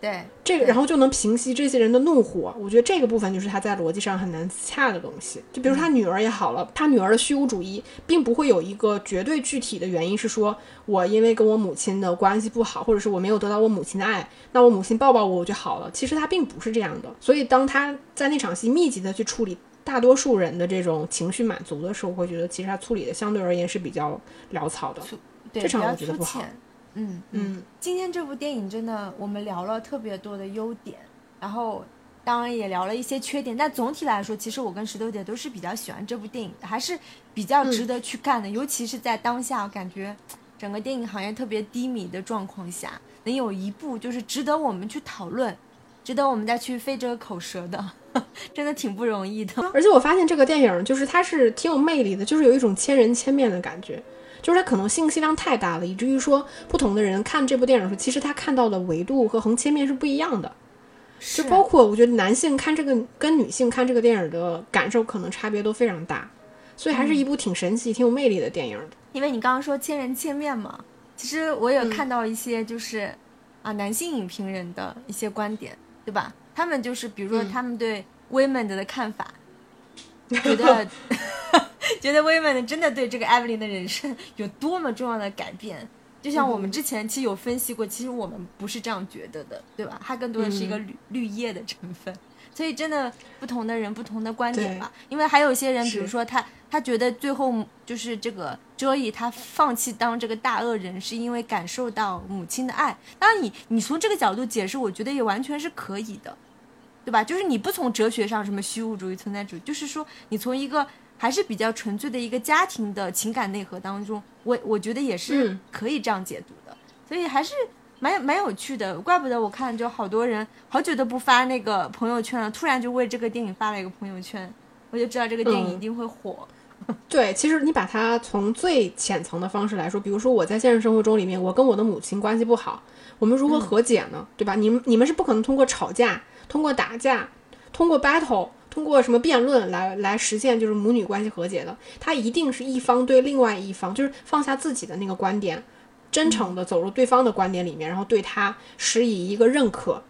对对，这个，然后就能平息这些人的怒火。我觉得这个部分就是他在逻辑上很难自洽的东西。就比如他女儿也好了，他女儿的虚无主义并不会有一个绝对具体的原因，是说我因为跟我母亲的关系不好，或者是我没有得到我母亲的爱，那我母亲抱抱我我就好了。其实他并不是这样的。所以当他在那场戏密集的去处理大多数人的这种情绪满足的时候，会觉得其实他处理的相对而言是比较潦草的。对，这场我觉得不好浅。嗯嗯，今天这部电影真的，我们聊了特别多的优点，然后当然也聊了一些缺点，但总体来说，其实我跟石头姐都是比较喜欢这部电影的，还是比较值得去看的。尤其是在当下，感觉整个电影行业特别低迷的状况下，能有一部就是值得我们去讨论，值得我们再去费这个口舌的，真的挺不容易的。而且我发现这个电影就是它是挺有魅力的，就是有一种千人千面的感觉，就是它可能信息量太大了，以至于说不同的人看这部电影的时候，其实他看到的维度和横切面是不一样的。就包括我觉得男性看这个跟女性看这个电影的感受可能差别都非常大，所以还是一部挺神奇、挺有魅力的电影的。因为你刚刚说千人千面嘛，其实我也看到一些就是、啊男性影评人的一些观点，对吧？他们就是比如说他们对 women 的看法，觉得 觉得 women 真的对这个 Evelyn 的人生 有多么重要的改变。就像我们之前其实有分析过，其实我们不是这样觉得的，对吧？它更多的是一个绿、绿叶的成分，所以真的不同的人不同的观点吧。因为还有一些人，比如说他他觉得最后就是这个遮伊他放弃当这个大恶人，是因为感受到母亲的爱。当然你，你从这个角度解释，我觉得也完全是可以的，对吧？就是你不从哲学上什么虚无主义、存在主义，就是说你从一个还是比较纯粹的一个家庭的情感内核当中，我我觉得也是嗯可以这样解读的，所以还是。蛮蛮有趣的，怪不得我看就好多人好久都不发那个朋友圈了，突然就为这个电影发了一个朋友圈，我就知道这个电影嗯一定会火。对，其实你把它从最浅层的方式来说，比如说我在现实生活中里面，我跟我的母亲关系不好，我们如何和解呢？对吧？你们你们是不可能通过吵架、通过打架、通过 battle、通过什么辩论来来实现就是母女关系和解的。他一定是一方对另外一方，就是放下自己的那个观点，真诚的走入对方的观点里面，然后对他施以一个认可，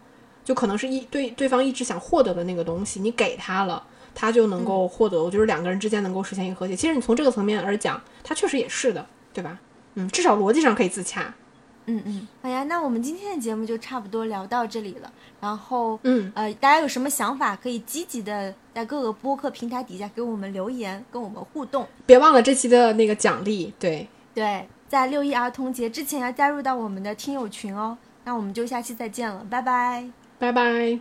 就可能是一对对方一直想获得的那个东西，你给他了。他就能够获得，我觉得两个人之间能够实现一个和解。其实你从这个层面而讲，他确实也是的，对吧？嗯，至少逻辑上可以自洽。嗯嗯，好呀，那我们今天的节目就差不多聊到这里了。然后，嗯，呃，大家有什么想法，可以积极的在各个播客平台底下给我们留言，跟我们互动。别忘了这期的那个奖励，对，对，在六一儿童节之前要加入到我们的听友群哦。那我们就下期再见了，拜拜。拜拜。